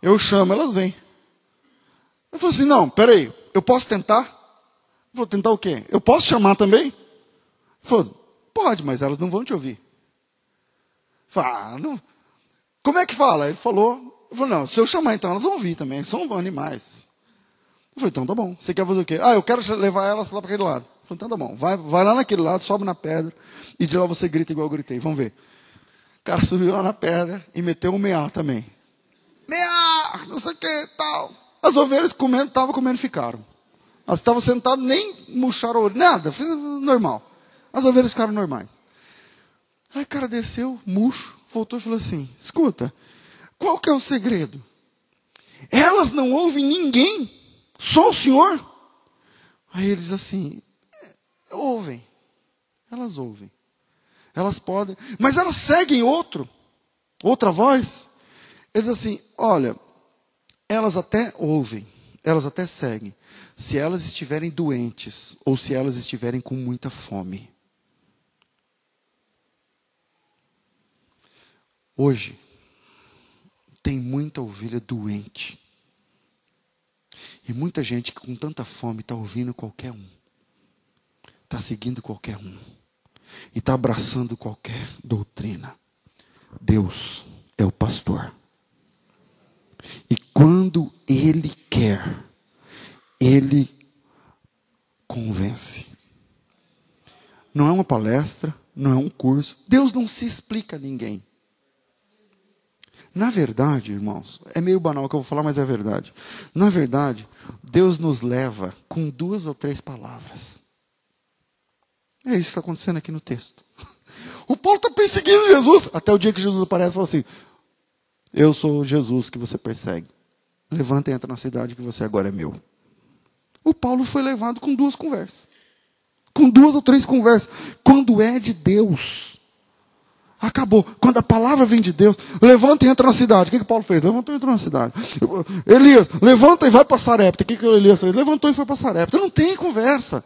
Eu chamo, elas vêm. Eu falo assim, não, peraí, eu posso tentar? Vou tentar o quê? Eu posso chamar também? Ele falou, pode, mas elas não vão te ouvir. Fala, ah, não. Como é que fala? Ele falou, Eu não, se eu chamar então, elas vão vir também, são animais. Eu falei, então tá bom. Você quer fazer o quê? Ah, eu quero levar elas lá para aquele lado. Falei, então tá bom. Vai, vai lá naquele lado, sobe na pedra, e de lá você grita igual eu gritei. Vamos ver. O cara subiu lá na pedra e meteu um meá também. Meá, não sei o que, tal. As ovelhas comendo, estavam comendo e ficaram. Elas estavam sentadas, nem murcharam nada, normal. As ovelhas ficaram normais. Aí o cara desceu, murcho, voltou e falou assim: escuta, qual que é o segredo? Elas não ouvem ninguém, só o Senhor. Aí ele diz assim: ouvem, elas ouvem. Elas podem, mas elas seguem outro, outra voz. Ele diz assim: olha, elas até ouvem, elas até seguem, se elas estiverem doentes ou se elas estiverem com muita fome. Hoje, tem muita ovelha doente. E muita gente que com tanta fome está ouvindo qualquer um. Está seguindo qualquer um. E está abraçando qualquer doutrina. Deus é o pastor. E quando Ele quer, Ele convence. Não é uma palestra, não é um curso. Deus não se explica a ninguém. Na verdade, irmãos, é meio banal o que eu vou falar, mas é verdade. Na verdade, Deus nos leva com duas ou três palavras. É isso que está acontecendo aqui no texto. O Paulo está perseguindo Jesus, até o dia que Jesus aparece e fala assim: Eu sou Jesus que você persegue. Levanta e entra na cidade que você agora é meu. O Paulo foi levado com duas conversas. Com duas ou três conversas. Quando é de Deus. Acabou. Quando a palavra vem de Deus, levanta e entra na cidade. O que, que Paulo fez? Levantou e entrou na cidade. Elias, levanta e vai para Sarepta. O que, que Elias fez? Levantou e foi para Sarepta. Não tem conversa.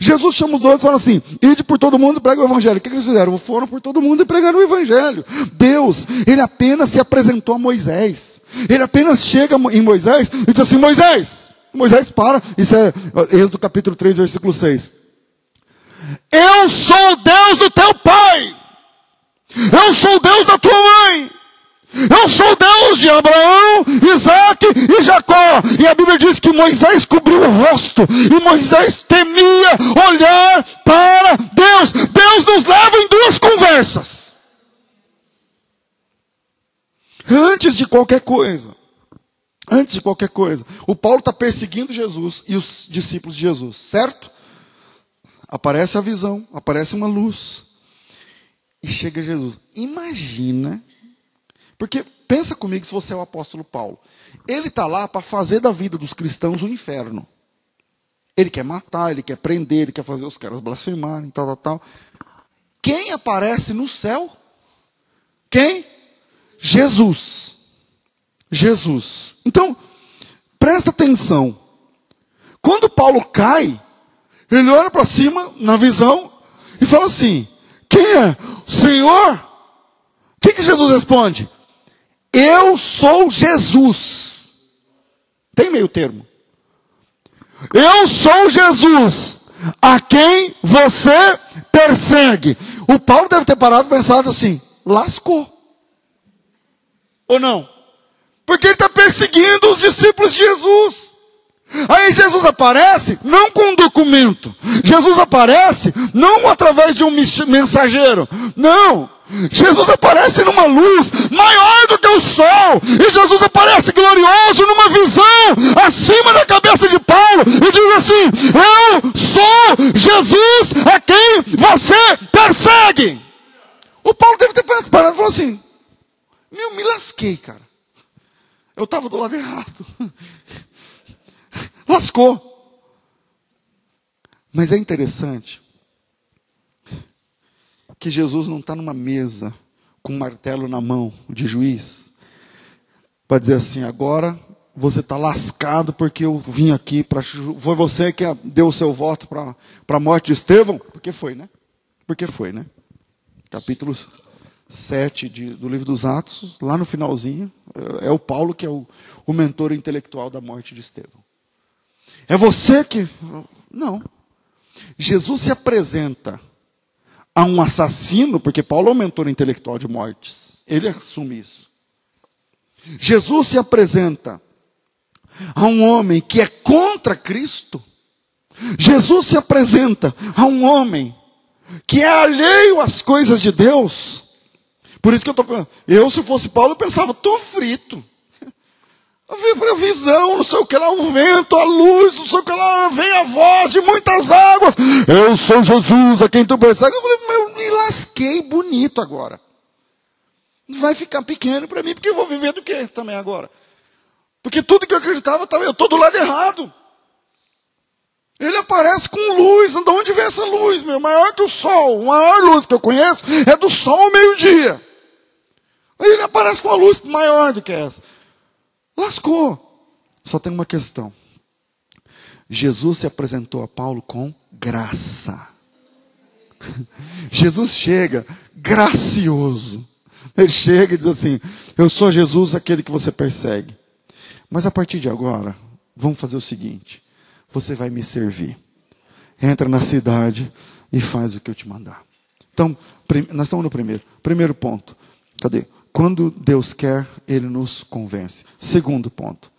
Jesus chama os dois e fala assim: ide por todo mundo e prega o evangelho. O que, que eles fizeram? Foram por todo mundo e pregaram o evangelho. Deus, ele apenas se apresentou a Moisés. Ele apenas chega em Moisés e diz assim: Moisés. Moisés para. Isso é Êxodo capítulo 3, versículo 6. Eu sou o Deus do teu pai. Eu sou o Deus da tua mãe. Eu sou Deus de Abraão, Isaac e Jacó. E a Bíblia diz que Moisés cobriu o rosto. E Moisés temia olhar para Deus. Deus nos leva em duas conversas. Antes de qualquer coisa. Antes de qualquer coisa. O Paulo está perseguindo Jesus e os discípulos de Jesus, certo? Aparece a visão, aparece uma luz. E chega Jesus. Imagina, porque pensa comigo se você é o apóstolo Paulo. Ele está lá para fazer da vida dos cristãos um inferno. Ele quer matar, ele quer prender, ele quer fazer os caras blasfemarem, tal, tal, tal. Quem aparece no céu? Quem? Jesus. Jesus. Então, presta atenção. Quando Paulo cai, ele olha para cima na visão e fala assim: quem é? Senhor? O que, que Jesus responde? Eu sou Jesus. Tem meio termo. Eu sou Jesus, a quem você persegue. O Paulo deve ter parado e pensado assim: lascou. Ou não? Porque ele está perseguindo os discípulos de Jesus. Aí Jesus aparece não com um documento. Jesus aparece não através de um mensageiro. Não. Jesus aparece numa luz maior do que o sol. E Jesus aparece glorioso numa visão acima da cabeça de Paulo. E diz assim: Eu sou Jesus a quem você persegue. O Paulo deve ter parado e falou assim: Meu, me lasquei, cara. Eu estava do lado errado lascou. Mas é interessante que Jesus não está numa mesa com um martelo na mão de juiz para dizer assim: agora você está lascado porque eu vim aqui para. Foi você que deu o seu voto para a morte de Estevão? Porque foi, né? Porque foi, né? Capítulo 7 de, do livro dos Atos, lá no finalzinho, é, é o Paulo que é o, o mentor intelectual da morte de Estevão. É você que. Não. Jesus se apresenta a um assassino, porque Paulo é o mentor intelectual de mortes. Ele assume isso. Jesus se apresenta a um homem que é contra Cristo. Jesus se apresenta a um homem que é alheio às coisas de Deus. Por isso que eu estou Eu, se fosse Paulo, eu pensava, estou frito. A visão, não sei o que lá, o vento, a luz, não sei o que lá, vem a voz de muitas águas. Eu sou Jesus, a quem tu persegue. Eu falei, eu me lasquei bonito agora. Vai ficar pequeno para mim, porque eu vou viver do que também agora? Porque tudo que eu acreditava, eu estou do lado errado. Ele aparece com luz. De onde vem essa luz, meu? Maior que o sol. A maior luz que eu conheço é do sol ao meio-dia. Aí ele aparece com uma luz maior do que essa. Lascou. Só tem uma questão. Jesus se apresentou a Paulo com graça. Jesus chega gracioso. Ele chega e diz assim: Eu sou Jesus, aquele que você persegue. Mas a partir de agora, vamos fazer o seguinte: você vai me servir. Entra na cidade e faz o que eu te mandar. Então, nós estamos no primeiro. Primeiro ponto. Cadê? Quando Deus quer, Ele nos convence. Segundo ponto.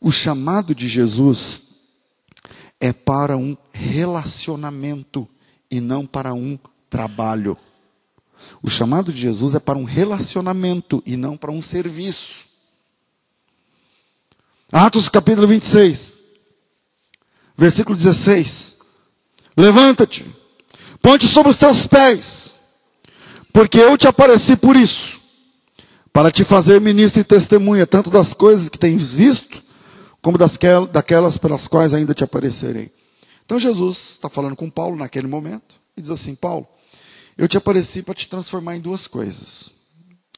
O chamado de Jesus é para um relacionamento e não para um trabalho. O chamado de Jesus é para um relacionamento e não para um serviço. Atos capítulo 26, versículo 16. Levanta-te, ponte sobre os teus pés, porque eu te apareci por isso, para te fazer ministro e testemunha, tanto das coisas que tens visto, como das, daquelas pelas quais ainda te aparecerei. Então Jesus está falando com Paulo naquele momento e diz assim: Paulo, eu te apareci para te transformar em duas coisas.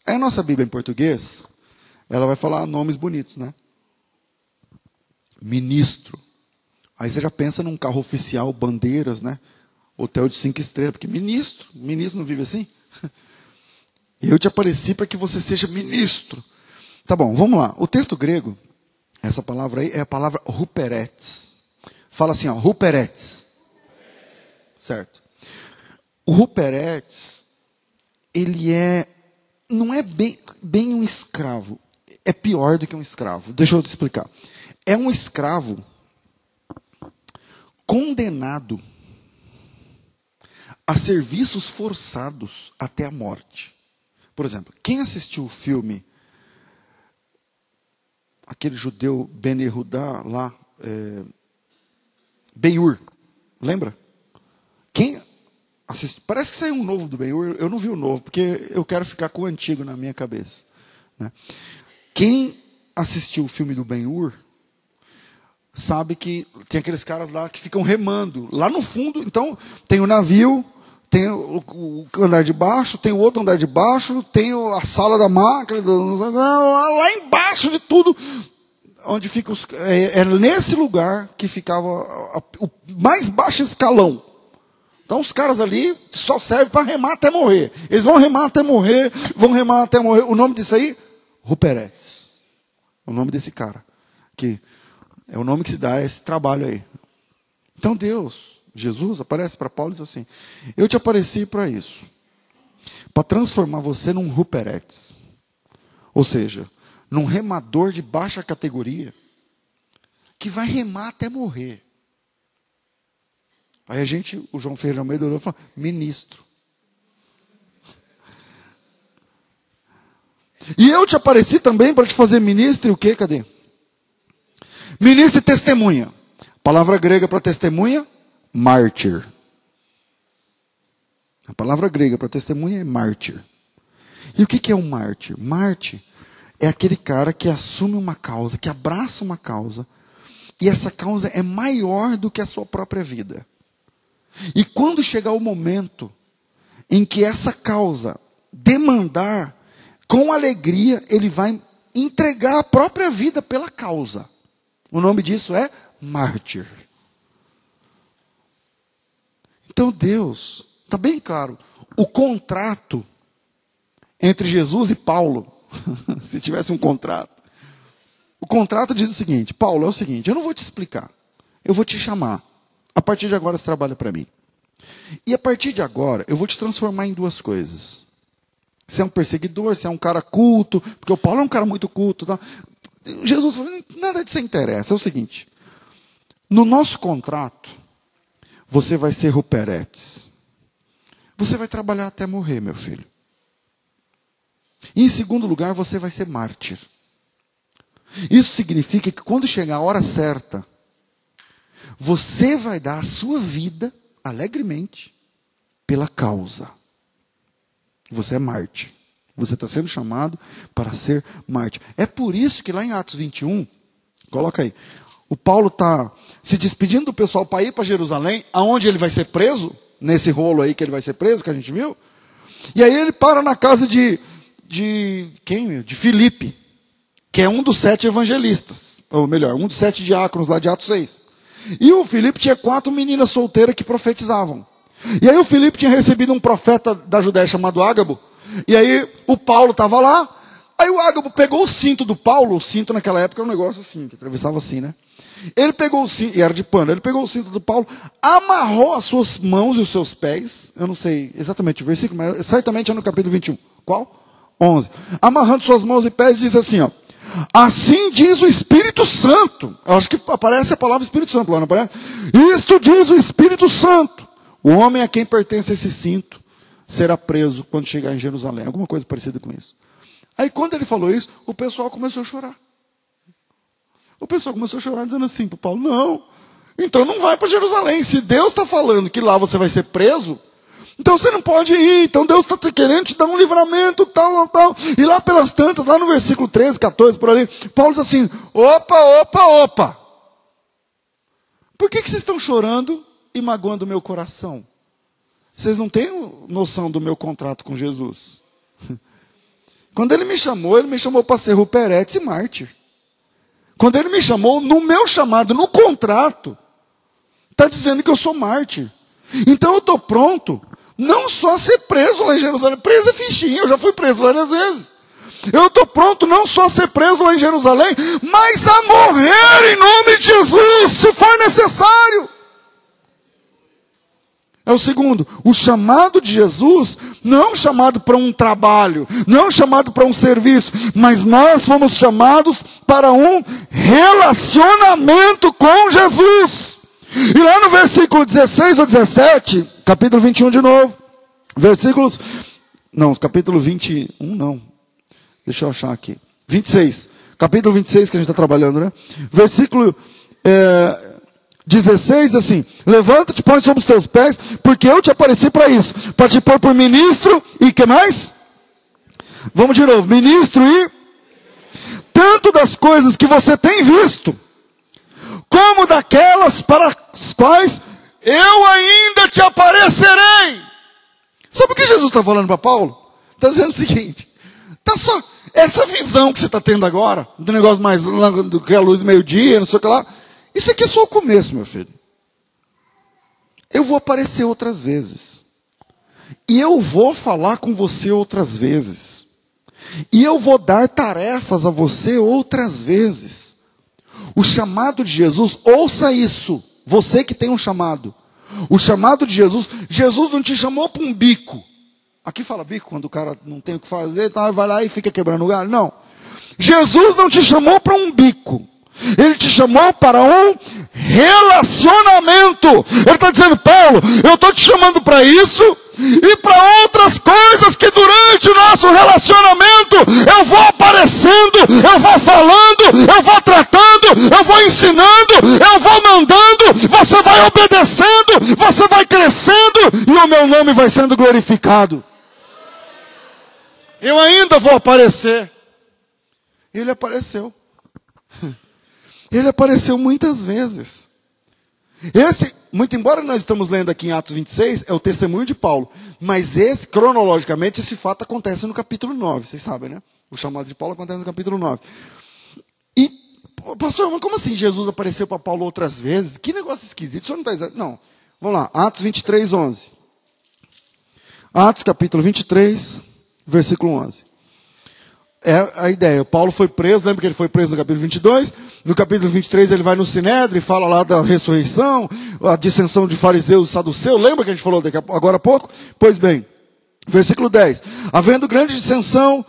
Aí a nossa Bíblia em português, ela vai falar nomes bonitos, né? ministro. Aí você já pensa num carro oficial, bandeiras, né? Hotel de cinco estrelas, porque ministro, ministro não vive assim? Eu te apareci para que você seja ministro. Tá bom, vamos lá. O texto grego, essa palavra aí é a palavra ruperetes. Fala assim, ó, ruperetes. Certo. O ruperetes, ele é, não é bem, bem um escravo. É pior do que um escravo. Deixa eu te explicar é um escravo condenado a serviços forçados até a morte. Por exemplo, quem assistiu o filme aquele judeu Ben Yehudá lá, é, Ben-Hur, lembra? Quem assistiu? Parece que saiu um novo do Ben-Hur, eu não vi o novo, porque eu quero ficar com o antigo na minha cabeça. Né? Quem assistiu o filme do Ben-Hur sabe que tem aqueles caras lá que ficam remando. Lá no fundo, então, tem o navio, tem o, o andar de baixo, tem o outro andar de baixo, tem a sala da máquina, lá embaixo de tudo, onde fica os. É, é nesse lugar que ficava a, a, o mais baixo escalão. Então os caras ali só servem para remar até morrer. Eles vão remar até morrer, vão remar até morrer. O nome disso aí? Ruperetes. O nome desse cara. Que é o nome que se dá a esse trabalho aí. Então Deus, Jesus, aparece para Paulo e diz assim: Eu te apareci para isso. Para transformar você num ruperetes. Ou seja, num remador de baixa categoria. Que vai remar até morrer. Aí a gente, o João Ferreira Almeida olhou e falou: Ministro. E eu te apareci também para te fazer ministro e o quê? Cadê? Ministro e testemunha. Palavra grega para testemunha, mártir. A palavra grega para testemunha é mártir. E o que, que é um mártir? Mártir é aquele cara que assume uma causa, que abraça uma causa, e essa causa é maior do que a sua própria vida. E quando chegar o momento em que essa causa demandar, com alegria, ele vai entregar a própria vida pela causa. O nome disso é mártir. Então Deus, está bem claro, o contrato entre Jesus e Paulo, se tivesse um contrato, o contrato diz o seguinte: Paulo, é o seguinte, eu não vou te explicar, eu vou te chamar. A partir de agora você trabalha para mim. E a partir de agora, eu vou te transformar em duas coisas. você é um perseguidor, você é um cara culto, porque o Paulo é um cara muito culto. Tá? Jesus falou, nada disso interessa. É o seguinte, no nosso contrato, você vai ser Ruperetes. Você vai trabalhar até morrer, meu filho. E em segundo lugar, você vai ser mártir. Isso significa que quando chegar a hora certa, você vai dar a sua vida alegremente pela causa. Você é Marte. Você está sendo chamado para ser Marte. É por isso que lá em Atos 21, coloca aí, o Paulo está se despedindo do pessoal para ir para Jerusalém, aonde ele vai ser preso, nesse rolo aí que ele vai ser preso, que a gente viu. E aí ele para na casa de, de quem? De Filipe, que é um dos sete evangelistas, ou melhor, um dos sete diáconos lá de Atos 6. E o Filipe tinha quatro meninas solteiras que profetizavam. E aí o Filipe tinha recebido um profeta da Judéia chamado Ágabo. E aí o Paulo estava lá. Aí o Ágabo pegou o cinto do Paulo. O cinto naquela época era um negócio assim, que atravessava assim, né? Ele pegou o cinto, e era de pano, ele pegou o cinto do Paulo, amarrou as suas mãos e os seus pés. Eu não sei exatamente o versículo, mas certamente é no capítulo 21. Qual? 11. Amarrando suas mãos e pés, diz assim, ó. Assim diz o Espírito Santo. Eu acho que aparece a palavra Espírito Santo lá, não aparece? Isto diz o Espírito Santo. O homem a quem pertence esse cinto será preso quando chegar em Jerusalém. Alguma coisa parecida com isso. Aí quando ele falou isso, o pessoal começou a chorar. O pessoal começou a chorar dizendo assim para Paulo: Não, então não vai para Jerusalém. Se Deus está falando que lá você vai ser preso, então você não pode ir. Então Deus está querendo te dar um livramento, tal, tal, tal. E lá pelas tantas, lá no versículo 13, 14, por ali, Paulo diz assim: opa, opa, opa. Por que, que vocês estão chorando e magoando o meu coração? Vocês não têm noção do meu contrato com Jesus. Quando ele me chamou, ele me chamou para ser Ruperete e mártir. Quando ele me chamou, no meu chamado, no contrato, está dizendo que eu sou mártir. Então eu estou pronto não só ser preso lá em Jerusalém, preso é fichinha, eu já fui preso várias vezes. Eu estou pronto não só a ser preso lá em Jerusalém, mas a morrer em nome de Jesus, se for necessário. É o segundo, o chamado de Jesus não é um chamado para um trabalho, não é um chamado para um serviço, mas nós fomos chamados para um relacionamento com Jesus. E lá no versículo 16 ou 17, capítulo 21 de novo, versículos, não, capítulo 21 não, deixa eu achar aqui, 26, capítulo 26 que a gente está trabalhando, né? Versículo é, 16, assim, levanta-te, põe sobre os teus pés, porque eu te apareci para isso, para te pôr por ministro, e que mais? Vamos de novo, ministro e tanto das coisas que você tem visto, como daquelas para as quais eu ainda te aparecerei. Sabe o que Jesus está falando para Paulo? Está dizendo o seguinte: tá só essa visão que você está tendo agora, do negócio mais do que a luz do meio-dia, não sei o que lá, isso aqui é só o começo, meu filho. Eu vou aparecer outras vezes. E eu vou falar com você outras vezes. E eu vou dar tarefas a você outras vezes. O chamado de Jesus, ouça isso, você que tem um chamado. O chamado de Jesus, Jesus não te chamou para um bico. Aqui fala bico, quando o cara não tem o que fazer, então vai lá e fica quebrando o galho. Não. Jesus não te chamou para um bico. Ele te chamou para um relacionamento. Ele está dizendo, Paulo, eu estou te chamando para isso e para outras coisas que durante o nosso relacionamento eu vou aparecendo, eu vou falando, eu vou tratando, eu vou ensinando, eu vou mandando, você vai obedecendo, você vai crescendo e o meu nome vai sendo glorificado. Eu ainda vou aparecer. Ele apareceu. Ele apareceu muitas vezes. Esse, muito embora nós estamos lendo aqui em Atos 26, é o testemunho de Paulo. Mas esse, cronologicamente, esse fato acontece no capítulo 9, vocês sabem, né? O chamado de Paulo acontece no capítulo 9. E, pastor, mas como assim Jesus apareceu para Paulo outras vezes? Que negócio esquisito, o senhor não está dizendo. Não. Vamos lá, Atos 23, 11. Atos capítulo 23, versículo 11 é a ideia. Paulo foi preso, lembra que ele foi preso no capítulo 22? No capítulo 23 ele vai no Sinédrio e fala lá da ressurreição, a dissensão de fariseus e saduceus. Lembra que a gente falou agora há pouco? Pois bem, Versículo 10. Havendo grande dissensão,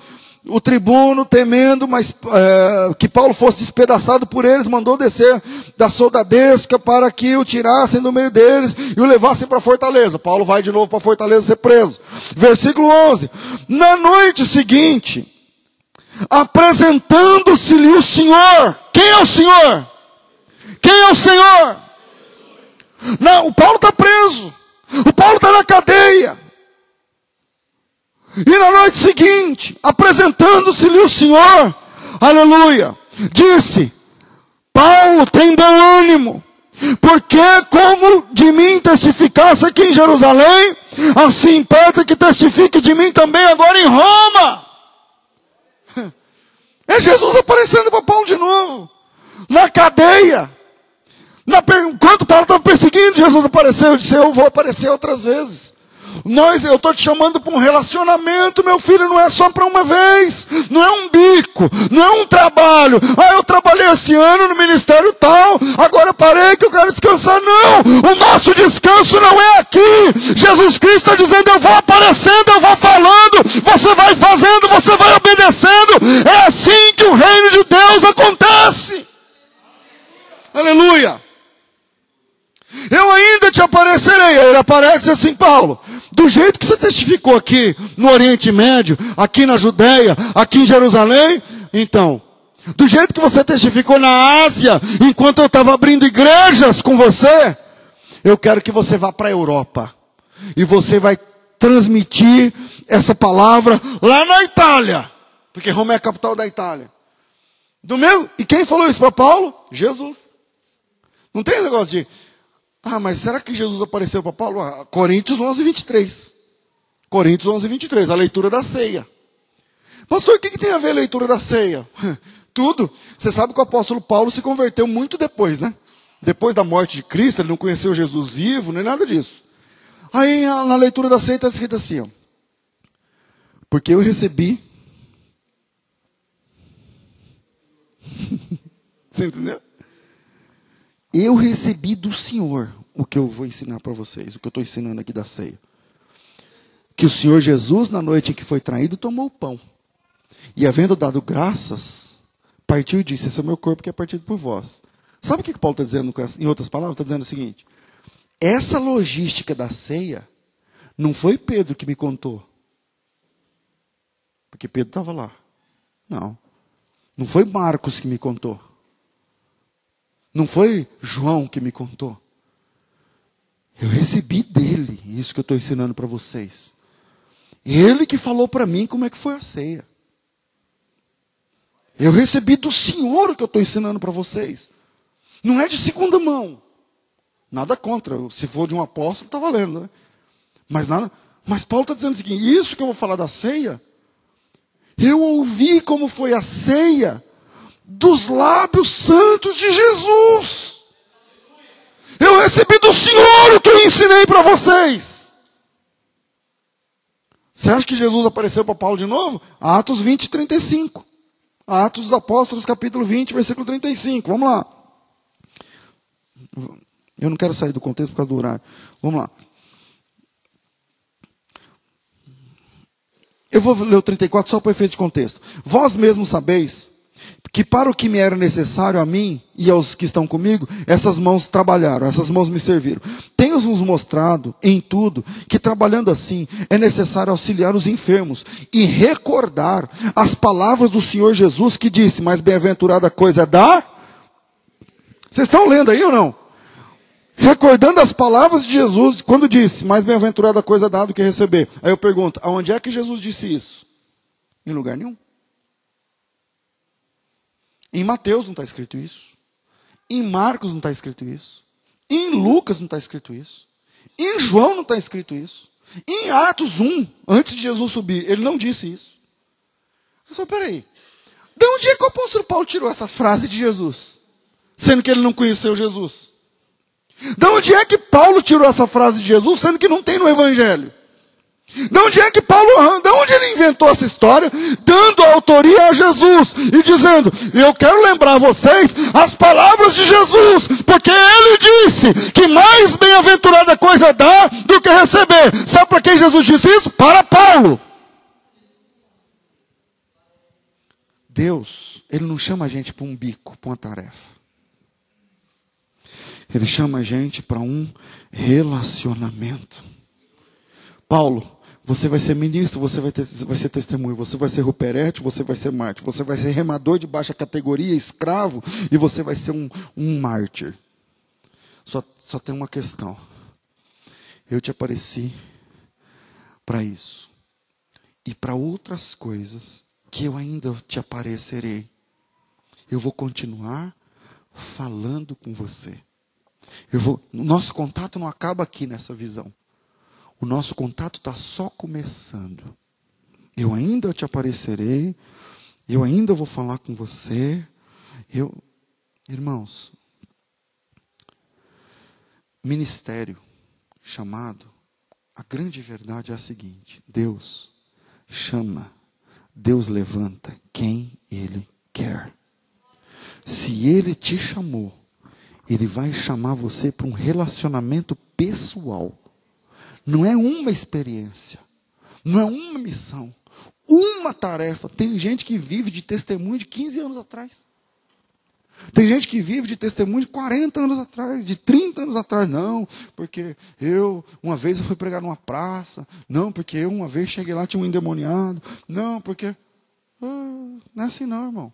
o tribuno, temendo mas, é, que Paulo fosse despedaçado por eles, mandou descer da soldadesca para que o tirassem do meio deles e o levassem para a fortaleza. Paulo vai de novo para a fortaleza ser preso. Versículo 11. Na noite seguinte, apresentando-se-lhe o Senhor. Quem é o Senhor? Quem é o Senhor? Não, o Paulo está preso. O Paulo está na cadeia. E na noite seguinte, apresentando-se-lhe o Senhor, aleluia, disse: Paulo tem bom ânimo, porque como de mim testificasse aqui em Jerusalém, assim importa que testifique de mim também agora em Roma. É Jesus aparecendo para Paulo de novo, na cadeia. Na, enquanto Paulo estava perseguindo, Jesus apareceu e disse: Eu vou aparecer outras vezes. Nós, eu estou te chamando para um relacionamento, meu filho, não é só para uma vez, não é um bico, não é um trabalho. Ah, eu trabalhei esse ano no ministério tal, agora parei que eu quero descansar. Não, o nosso descanso não é aqui. Jesus Cristo está dizendo: eu vou aparecendo, eu vou falando, você vai fazendo, você vai obedecendo. É assim que o reino de Deus acontece. Aleluia. Eu aparecerei. Ele aparece assim, Paulo. Do jeito que você testificou aqui no Oriente Médio, aqui na Judéia, aqui em Jerusalém, então, do jeito que você testificou na Ásia, enquanto eu estava abrindo igrejas com você, eu quero que você vá para a Europa. E você vai transmitir essa palavra lá na Itália. Porque Roma é a capital da Itália. Do mesmo? E quem falou isso para Paulo? Jesus. Não tem negócio de ah, mas será que Jesus apareceu para Paulo? Ah, Coríntios 11, 23. Coríntios 11, 23, a leitura da ceia. Pastor, o que, que tem a ver a leitura da ceia? Tudo. Você sabe que o apóstolo Paulo se converteu muito depois, né? Depois da morte de Cristo, ele não conheceu Jesus vivo, nem nada disso. Aí na leitura da ceia está escrito assim, ó. Porque eu recebi. Você entendeu? Eu recebi do Senhor o que eu vou ensinar para vocês, o que eu estou ensinando aqui da ceia. Que o Senhor Jesus, na noite em que foi traído, tomou o pão. E havendo dado graças, partiu e disse: Esse é o meu corpo que é partido por vós. Sabe o que Paulo está dizendo, em outras palavras? Está dizendo o seguinte: essa logística da ceia, não foi Pedro que me contou. Porque Pedro estava lá. Não. Não foi Marcos que me contou. Não foi João que me contou. Eu recebi dele isso que eu estou ensinando para vocês. Ele que falou para mim como é que foi a ceia. Eu recebi do Senhor o que eu estou ensinando para vocês. Não é de segunda mão. Nada contra. Se for de um apóstolo, está valendo, né? Mas nada. Mas Paulo está dizendo o seguinte: isso que eu vou falar da ceia, eu ouvi como foi a ceia dos lábios santos de Jesus. Eu recebi do Senhor o que eu ensinei para vocês. Você acha que Jesus apareceu para Paulo de novo? Atos 20, 35. Atos dos Apóstolos, capítulo 20, versículo 35. Vamos lá. Eu não quero sair do contexto por causa do horário. Vamos lá. Eu vou ler o 34 só para efeito de contexto. Vós mesmos sabeis que para o que me era necessário a mim e aos que estão comigo, essas mãos trabalharam, essas mãos me serviram. Tenho-vos mostrado em tudo que trabalhando assim é necessário auxiliar os enfermos e recordar as palavras do Senhor Jesus que disse: Mais bem-aventurada coisa é dar. Vocês estão lendo aí ou não? Recordando as palavras de Jesus quando disse: Mais bem-aventurada coisa é dar do que receber. Aí eu pergunto: aonde é que Jesus disse isso? Em lugar nenhum. Em Mateus não está escrito isso. Em Marcos não está escrito isso. Em Lucas não está escrito isso. Em João não está escrito isso. Em Atos 1, antes de Jesus subir, ele não disse isso. Eu só, peraí. De onde é que o apóstolo Paulo tirou essa frase de Jesus? Sendo que ele não conheceu Jesus. De onde é que Paulo tirou essa frase de Jesus, sendo que não tem no Evangelho? De onde é que Paulo anda? De onde ele inventou essa história? Dando autoria a Jesus e dizendo: Eu quero lembrar vocês as palavras de Jesus, porque ele disse que mais bem-aventurada coisa é dar do que receber. Sabe para quem Jesus disse isso? Para Paulo. Deus, Ele não chama a gente para um bico, para uma tarefa. Ele chama a gente para um relacionamento. Paulo, você vai ser ministro, você vai, ter, vai ser testemunho, você vai ser ruperete, você vai ser mártir, você vai ser remador de baixa categoria, escravo, e você vai ser um, um mártir. Só, só tem uma questão. Eu te apareci para isso. E para outras coisas que eu ainda te aparecerei. Eu vou continuar falando com você. Eu vou, nosso contato não acaba aqui nessa visão. O nosso contato está só começando. Eu ainda te aparecerei, eu ainda vou falar com você. Eu, irmãos, ministério, chamado, a grande verdade é a seguinte: Deus chama, Deus levanta quem Ele quer. Se Ele te chamou, Ele vai chamar você para um relacionamento pessoal. Não é uma experiência, não é uma missão, uma tarefa. Tem gente que vive de testemunho de 15 anos atrás. Tem gente que vive de testemunho de 40 anos atrás, de 30 anos atrás. Não, porque eu, uma vez eu fui pregar numa praça. Não, porque eu uma vez cheguei lá tinha um endemoniado. Não, porque. Ah, não é assim não, irmão.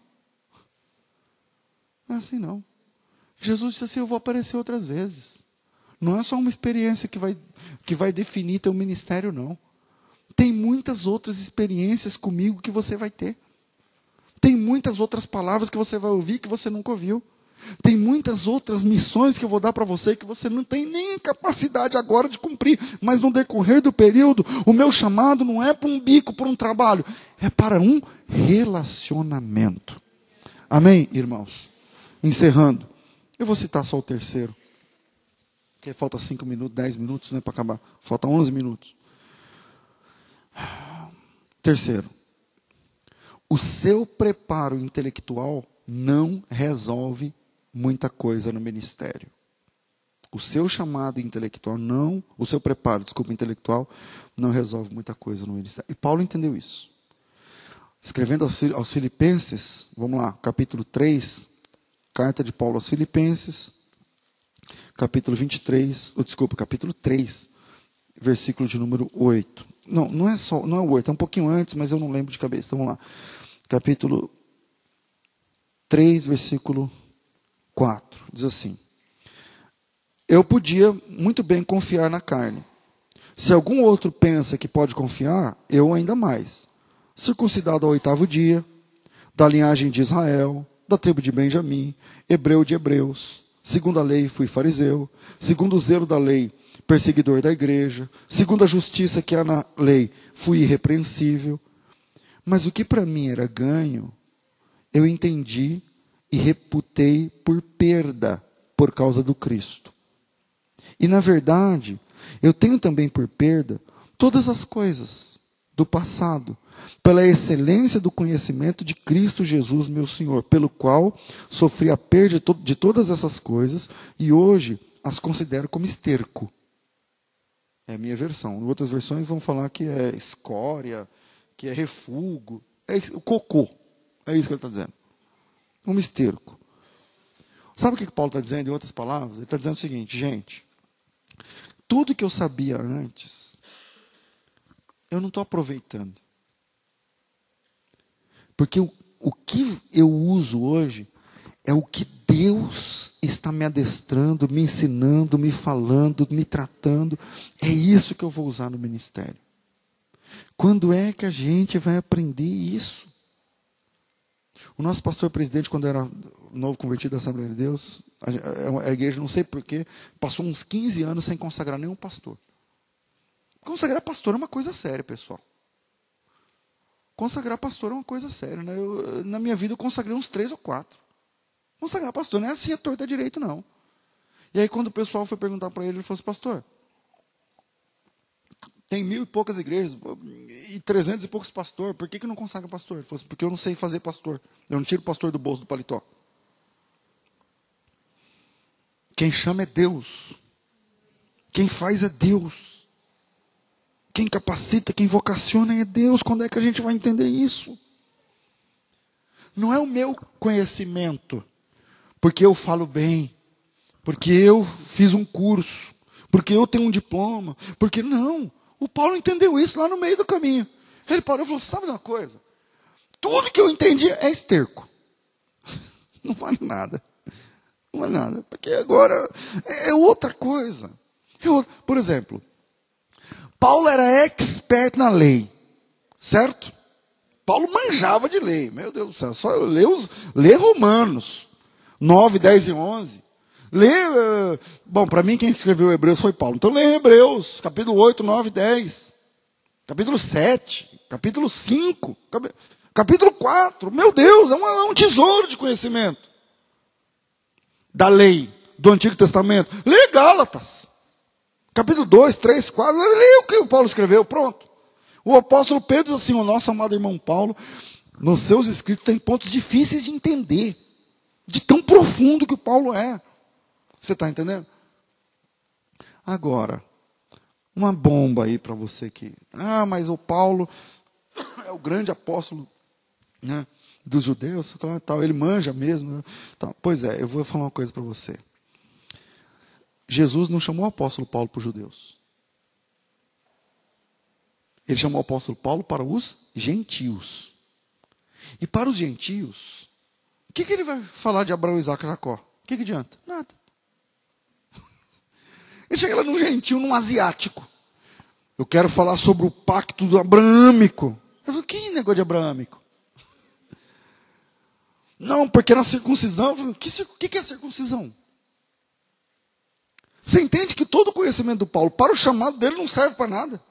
Não é assim não. Jesus disse assim: Eu vou aparecer outras vezes. Não é só uma experiência que vai, que vai definir teu ministério, não. Tem muitas outras experiências comigo que você vai ter. Tem muitas outras palavras que você vai ouvir que você nunca ouviu. Tem muitas outras missões que eu vou dar para você que você não tem nem capacidade agora de cumprir. Mas no decorrer do período, o meu chamado não é para um bico, para um trabalho, é para um relacionamento. Amém, irmãos? Encerrando, eu vou citar só o terceiro. Porque falta cinco minutos, dez minutos né, para acabar. Falta onze minutos. Terceiro, o seu preparo intelectual não resolve muita coisa no ministério. O seu chamado intelectual não, o seu preparo, desculpa, intelectual não resolve muita coisa no ministério. E Paulo entendeu isso. Escrevendo aos Filipenses, vamos lá, capítulo 3, carta de Paulo aos Filipenses, capítulo 23, oh, desculpa, capítulo 3, versículo de número 8. Não, não é só, não é o 8, é um pouquinho antes, mas eu não lembro de cabeça. Vamos lá. Capítulo 3, versículo 4. Diz assim: Eu podia muito bem confiar na carne. Se algum outro pensa que pode confiar, eu ainda mais. Circuncidado ao oitavo dia, da linhagem de Israel, da tribo de Benjamim, hebreu de hebreus, Segundo a lei, fui fariseu. Segundo o zelo da lei, perseguidor da igreja. Segundo a justiça que há na lei, fui irrepreensível. Mas o que para mim era ganho, eu entendi e reputei por perda por causa do Cristo. E na verdade, eu tenho também por perda todas as coisas do passado, pela excelência do conhecimento de Cristo Jesus, meu Senhor, pelo qual sofri a perda de todas essas coisas e hoje as considero como esterco. É a minha versão. Em outras versões vão falar que é escória, que é refúgio, é o cocô. É isso que ele está dizendo. Um esterco. Sabe o que Paulo está dizendo em outras palavras? Ele está dizendo o seguinte, gente. Tudo que eu sabia antes, eu não estou aproveitando. Porque o, o que eu uso hoje é o que Deus está me adestrando, me ensinando, me falando, me tratando. É isso que eu vou usar no ministério. Quando é que a gente vai aprender isso? O nosso pastor presidente, quando era novo convertido da Assembleia de Deus, a, a igreja, não sei porquê, passou uns 15 anos sem consagrar nenhum pastor. Consagrar pastor é uma coisa séria, pessoal. Consagrar pastor é uma coisa séria. Né? Eu, na minha vida eu consagrei uns três ou quatro. Consagrar pastor não é assim, é torta é direito, não. E aí quando o pessoal foi perguntar para ele, ele falou assim, pastor, Tem mil e poucas igrejas e trezentos e poucos pastores. Por que, que não consagra pastor? Ele falou assim, porque eu não sei fazer pastor. Eu não tiro pastor do bolso do paletó. Quem chama é Deus. Quem faz é Deus. Quem capacita, quem vocaciona é Deus. Quando é que a gente vai entender isso? Não é o meu conhecimento, porque eu falo bem, porque eu fiz um curso, porque eu tenho um diploma, porque não. O Paulo entendeu isso lá no meio do caminho. Ele parou e falou: sabe de uma coisa? Tudo que eu entendi é esterco. Não vale nada. Não vale nada. Porque agora é outra coisa. É outra. Por exemplo, Paulo era expert na lei. Certo? Paulo manjava de lei. Meu Deus do céu. Só lê, os, lê Romanos 9, 10 e 11. Lê, uh, bom, para mim quem escreveu Hebreus foi Paulo. Então lê Hebreus, capítulo 8, 9, 10. Capítulo 7, capítulo 5, capítulo 4. Meu Deus, é um, é um tesouro de conhecimento. Da lei, do Antigo Testamento. Lê Gálatas. Capítulo 2, 3, 4. Lê o que o Paulo escreveu, pronto. O apóstolo Pedro diz assim: o nosso amado irmão Paulo, nos seus escritos tem pontos difíceis de entender. De tão profundo que o Paulo é. Você está entendendo? Agora, uma bomba aí para você que. Ah, mas o Paulo é o grande apóstolo né, dos judeus, tal, ele manja mesmo. Né, tal. Pois é, eu vou falar uma coisa para você. Jesus não chamou o apóstolo Paulo para os judeus. Ele chamou o apóstolo Paulo para os gentios. E para os gentios, o que, que ele vai falar de Abraão, Isaac e Jacó? O que, que adianta? Nada. Ele chega lá num gentil, num asiático. Eu quero falar sobre o pacto do abraâmico. Eu falo, que negócio de abraâmico? Não, porque na circuncisão, o que, que é circuncisão? Você entende que todo o conhecimento do Paulo, para o chamado dele, não serve para nada.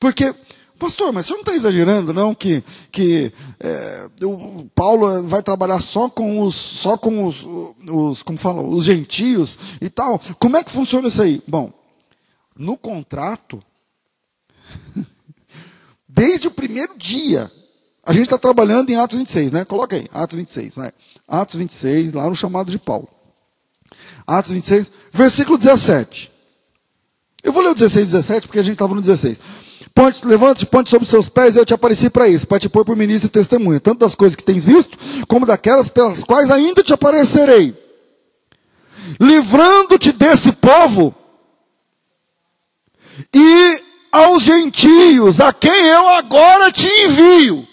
Porque Pastor, mas você não está exagerando, não, que, que é, o Paulo vai trabalhar só com os, só com os, os, como falam, os gentios e tal. Como é que funciona isso aí? Bom, no contrato, desde o primeiro dia, a gente está trabalhando em Atos 26, né? Coloca aí, Atos 26, né? Atos 26, lá no chamado de Paulo. Atos 26, versículo 17. Eu vou ler o 16 e 17 porque a gente estava no 16. Ponte, levante, ponte sobre seus pés eu te apareci para isso, para te pôr por ministro e testemunha, tanto das coisas que tens visto, como daquelas pelas quais ainda te aparecerei. Livrando-te desse povo e aos gentios, a quem eu agora te envio.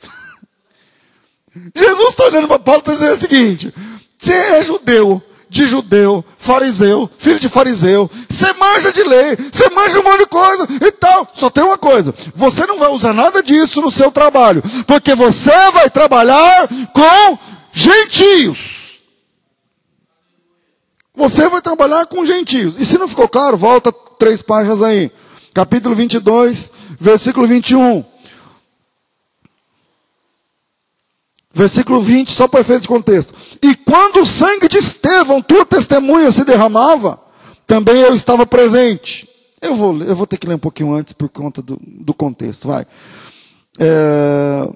Jesus está olhando para Paulo e está dizendo o seguinte: você é judeu, de judeu, fariseu, filho de fariseu, você manja de lei, você manja um monte de coisa e tal. Só tem uma coisa: você não vai usar nada disso no seu trabalho, porque você vai trabalhar com gentios. Você vai trabalhar com gentios. E se não ficou claro, volta três páginas aí. Capítulo 22, versículo 21. Versículo 20, só para efeito de contexto. E quando o sangue de Estevão, tua testemunha, se derramava, também eu estava presente. Eu vou, eu vou ter que ler um pouquinho antes por conta do, do contexto, vai. É,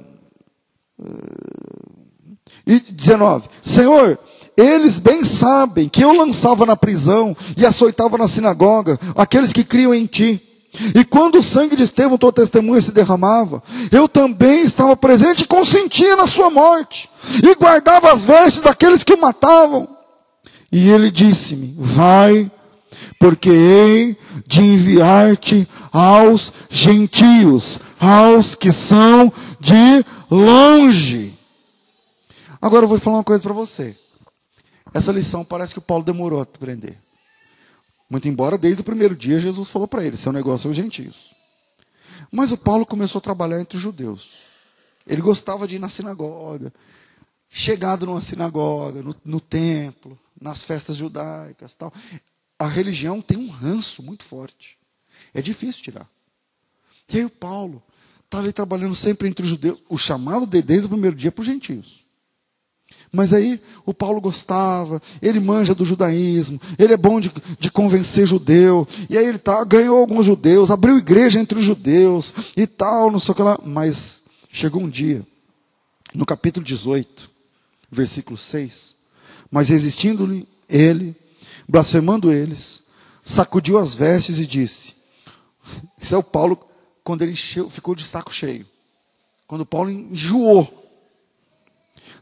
e 19. Senhor, eles bem sabem que eu lançava na prisão e açoitava na sinagoga aqueles que criam em ti. E quando o sangue de Estevão, tua testemunha, se derramava, eu também estava presente e consentia na sua morte, e guardava as vestes daqueles que o matavam. E ele disse-me: Vai, porque hei de enviar-te aos gentios, aos que são de longe. Agora eu vou falar uma coisa para você. Essa lição parece que o Paulo demorou a aprender. Muito embora desde o primeiro dia Jesus falou para ele: seu negócio é os gentios. Mas o Paulo começou a trabalhar entre os judeus. Ele gostava de ir na sinagoga, chegado numa sinagoga, no, no templo, nas festas judaicas, tal. A religião tem um ranço muito forte. É difícil tirar. E aí o Paulo estava trabalhando sempre entre os judeus, o chamado de, desde o primeiro dia para os gentios. Mas aí o Paulo gostava, ele manja do judaísmo, ele é bom de, de convencer judeu, e aí ele tá, ganhou alguns judeus, abriu igreja entre os judeus e tal, não sei o que lá. Mas chegou um dia, no capítulo 18, versículo 6, mas resistindo-lhe ele, blasfemando eles, sacudiu as vestes e disse: Isso é o Paulo quando ele ficou de saco cheio. Quando Paulo enjoou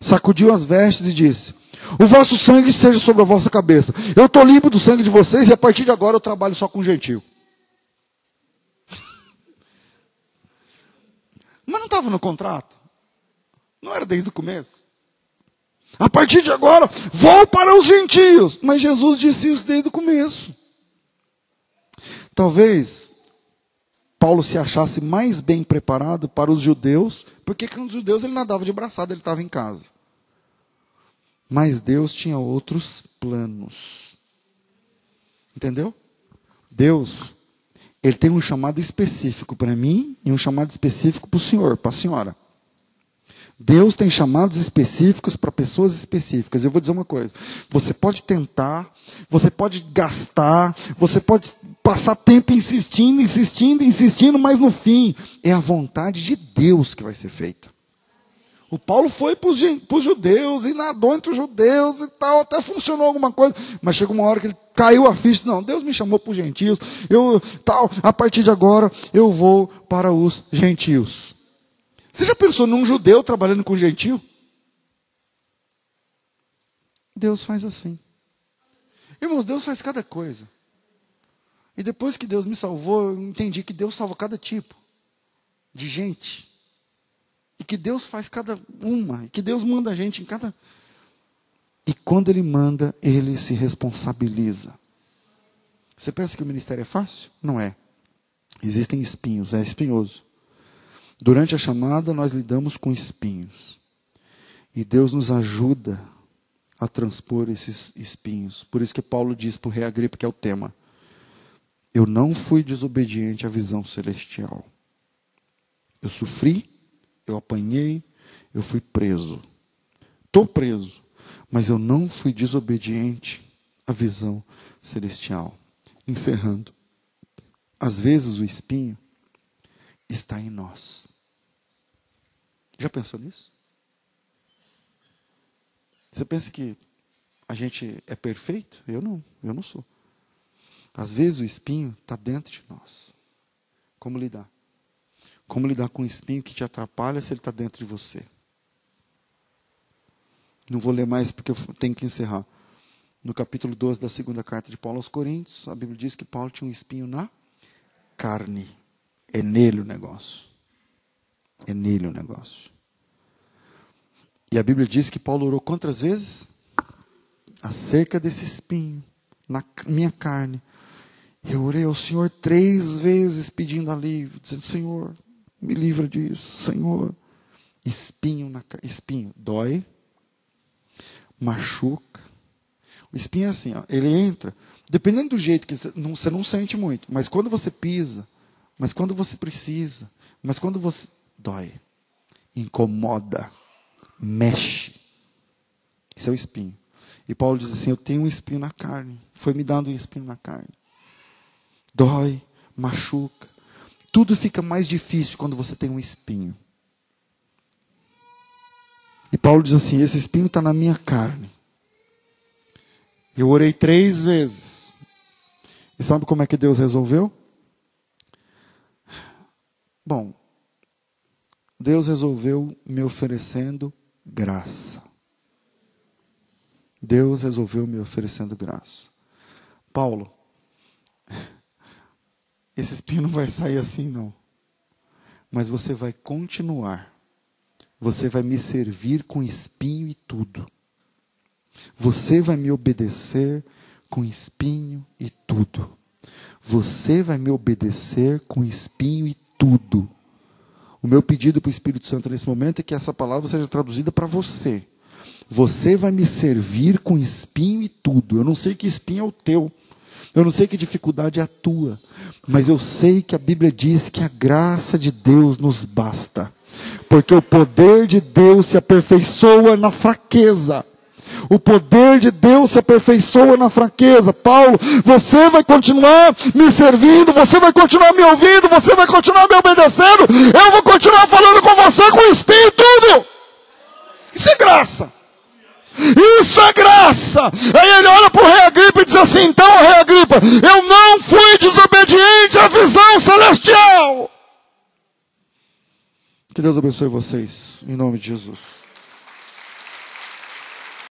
sacudiu as vestes e disse: O vosso sangue seja sobre a vossa cabeça. Eu estou limpo do sangue de vocês e a partir de agora eu trabalho só com gentil. Mas não estava no contrato? Não era desde o começo? A partir de agora, vou para os gentios. Mas Jesus disse isso desde o começo. Talvez Paulo se achasse mais bem preparado para os judeus, porque com os judeus ele nadava de braçada, ele estava em casa. Mas Deus tinha outros planos. Entendeu? Deus, ele tem um chamado específico para mim e um chamado específico para o senhor, para a senhora. Deus tem chamados específicos para pessoas específicas. Eu vou dizer uma coisa: você pode tentar, você pode gastar, você pode passar tempo insistindo, insistindo, insistindo, mas no fim é a vontade de Deus que vai ser feita. O Paulo foi para os judeus e nadou entre os judeus e tal, até funcionou alguma coisa, mas chegou uma hora que ele caiu a ficha, não, Deus me chamou para os gentios, eu tal, a partir de agora eu vou para os gentios. Você já pensou num judeu trabalhando com gentil? Deus faz assim. Irmãos, Deus faz cada coisa. E depois que Deus me salvou, eu entendi que Deus salva cada tipo de gente. E que Deus faz cada uma. E que Deus manda a gente em cada. E quando Ele manda, Ele se responsabiliza. Você pensa que o ministério é fácil? Não é. Existem espinhos, é espinhoso. Durante a chamada, nós lidamos com espinhos. E Deus nos ajuda a transpor esses espinhos. Por isso que Paulo diz para o rei Agripa, que é o tema: Eu não fui desobediente à visão celestial. Eu sofri, eu apanhei, eu fui preso. Estou preso, mas eu não fui desobediente à visão celestial. Encerrando. Às vezes o espinho está em nós. Já pensou nisso? Você pensa que a gente é perfeito? Eu não, eu não sou. Às vezes o espinho está dentro de nós. Como lidar? Como lidar com um espinho que te atrapalha se ele está dentro de você? Não vou ler mais porque eu tenho que encerrar. No capítulo 12 da segunda carta de Paulo aos Coríntios, a Bíblia diz que Paulo tinha um espinho na carne. É nele o negócio. É nele o negócio. E a Bíblia diz que Paulo orou quantas vezes? Acerca desse espinho na minha carne. Eu orei ao Senhor três vezes pedindo alívio, dizendo: Senhor, me livra disso, Senhor. Espinho na espinho dói, machuca. O espinho é assim, ó, ele entra, dependendo do jeito que não, você não sente muito, mas quando você pisa, mas quando você precisa, mas quando você. dói, incomoda, mexe. Isso é o espinho. E Paulo diz assim: Eu tenho um espinho na carne. Foi me dando um espinho na carne. Dói, machuca. Tudo fica mais difícil quando você tem um espinho. E Paulo diz assim: Esse espinho está na minha carne. Eu orei três vezes. E sabe como é que Deus resolveu? Bom, Deus resolveu me oferecendo graça. Deus resolveu me oferecendo graça. Paulo, esse espinho não vai sair assim, não. Mas você vai continuar. Você vai me servir com espinho e tudo. Você vai me obedecer com espinho e tudo. Você vai me obedecer com espinho e tudo. O meu pedido para o Espírito Santo nesse momento é que essa palavra seja traduzida para você. Você vai me servir com espinho e tudo. Eu não sei que espinho é o teu. Eu não sei que dificuldade é a tua, mas eu sei que a Bíblia diz que a graça de Deus nos basta. Porque o poder de Deus se aperfeiçoa na fraqueza. O poder de Deus se aperfeiçoa na fraqueza. Paulo, você vai continuar me servindo, você vai continuar me ouvindo, você vai continuar me obedecendo. Eu vou continuar falando com você com o Espírito tudo. Isso é graça. Isso é graça. Aí ele olha para o rei Agripa e diz assim: então, rei Agripa, eu não fui desobediente à visão celestial. Que Deus abençoe vocês, em nome de Jesus.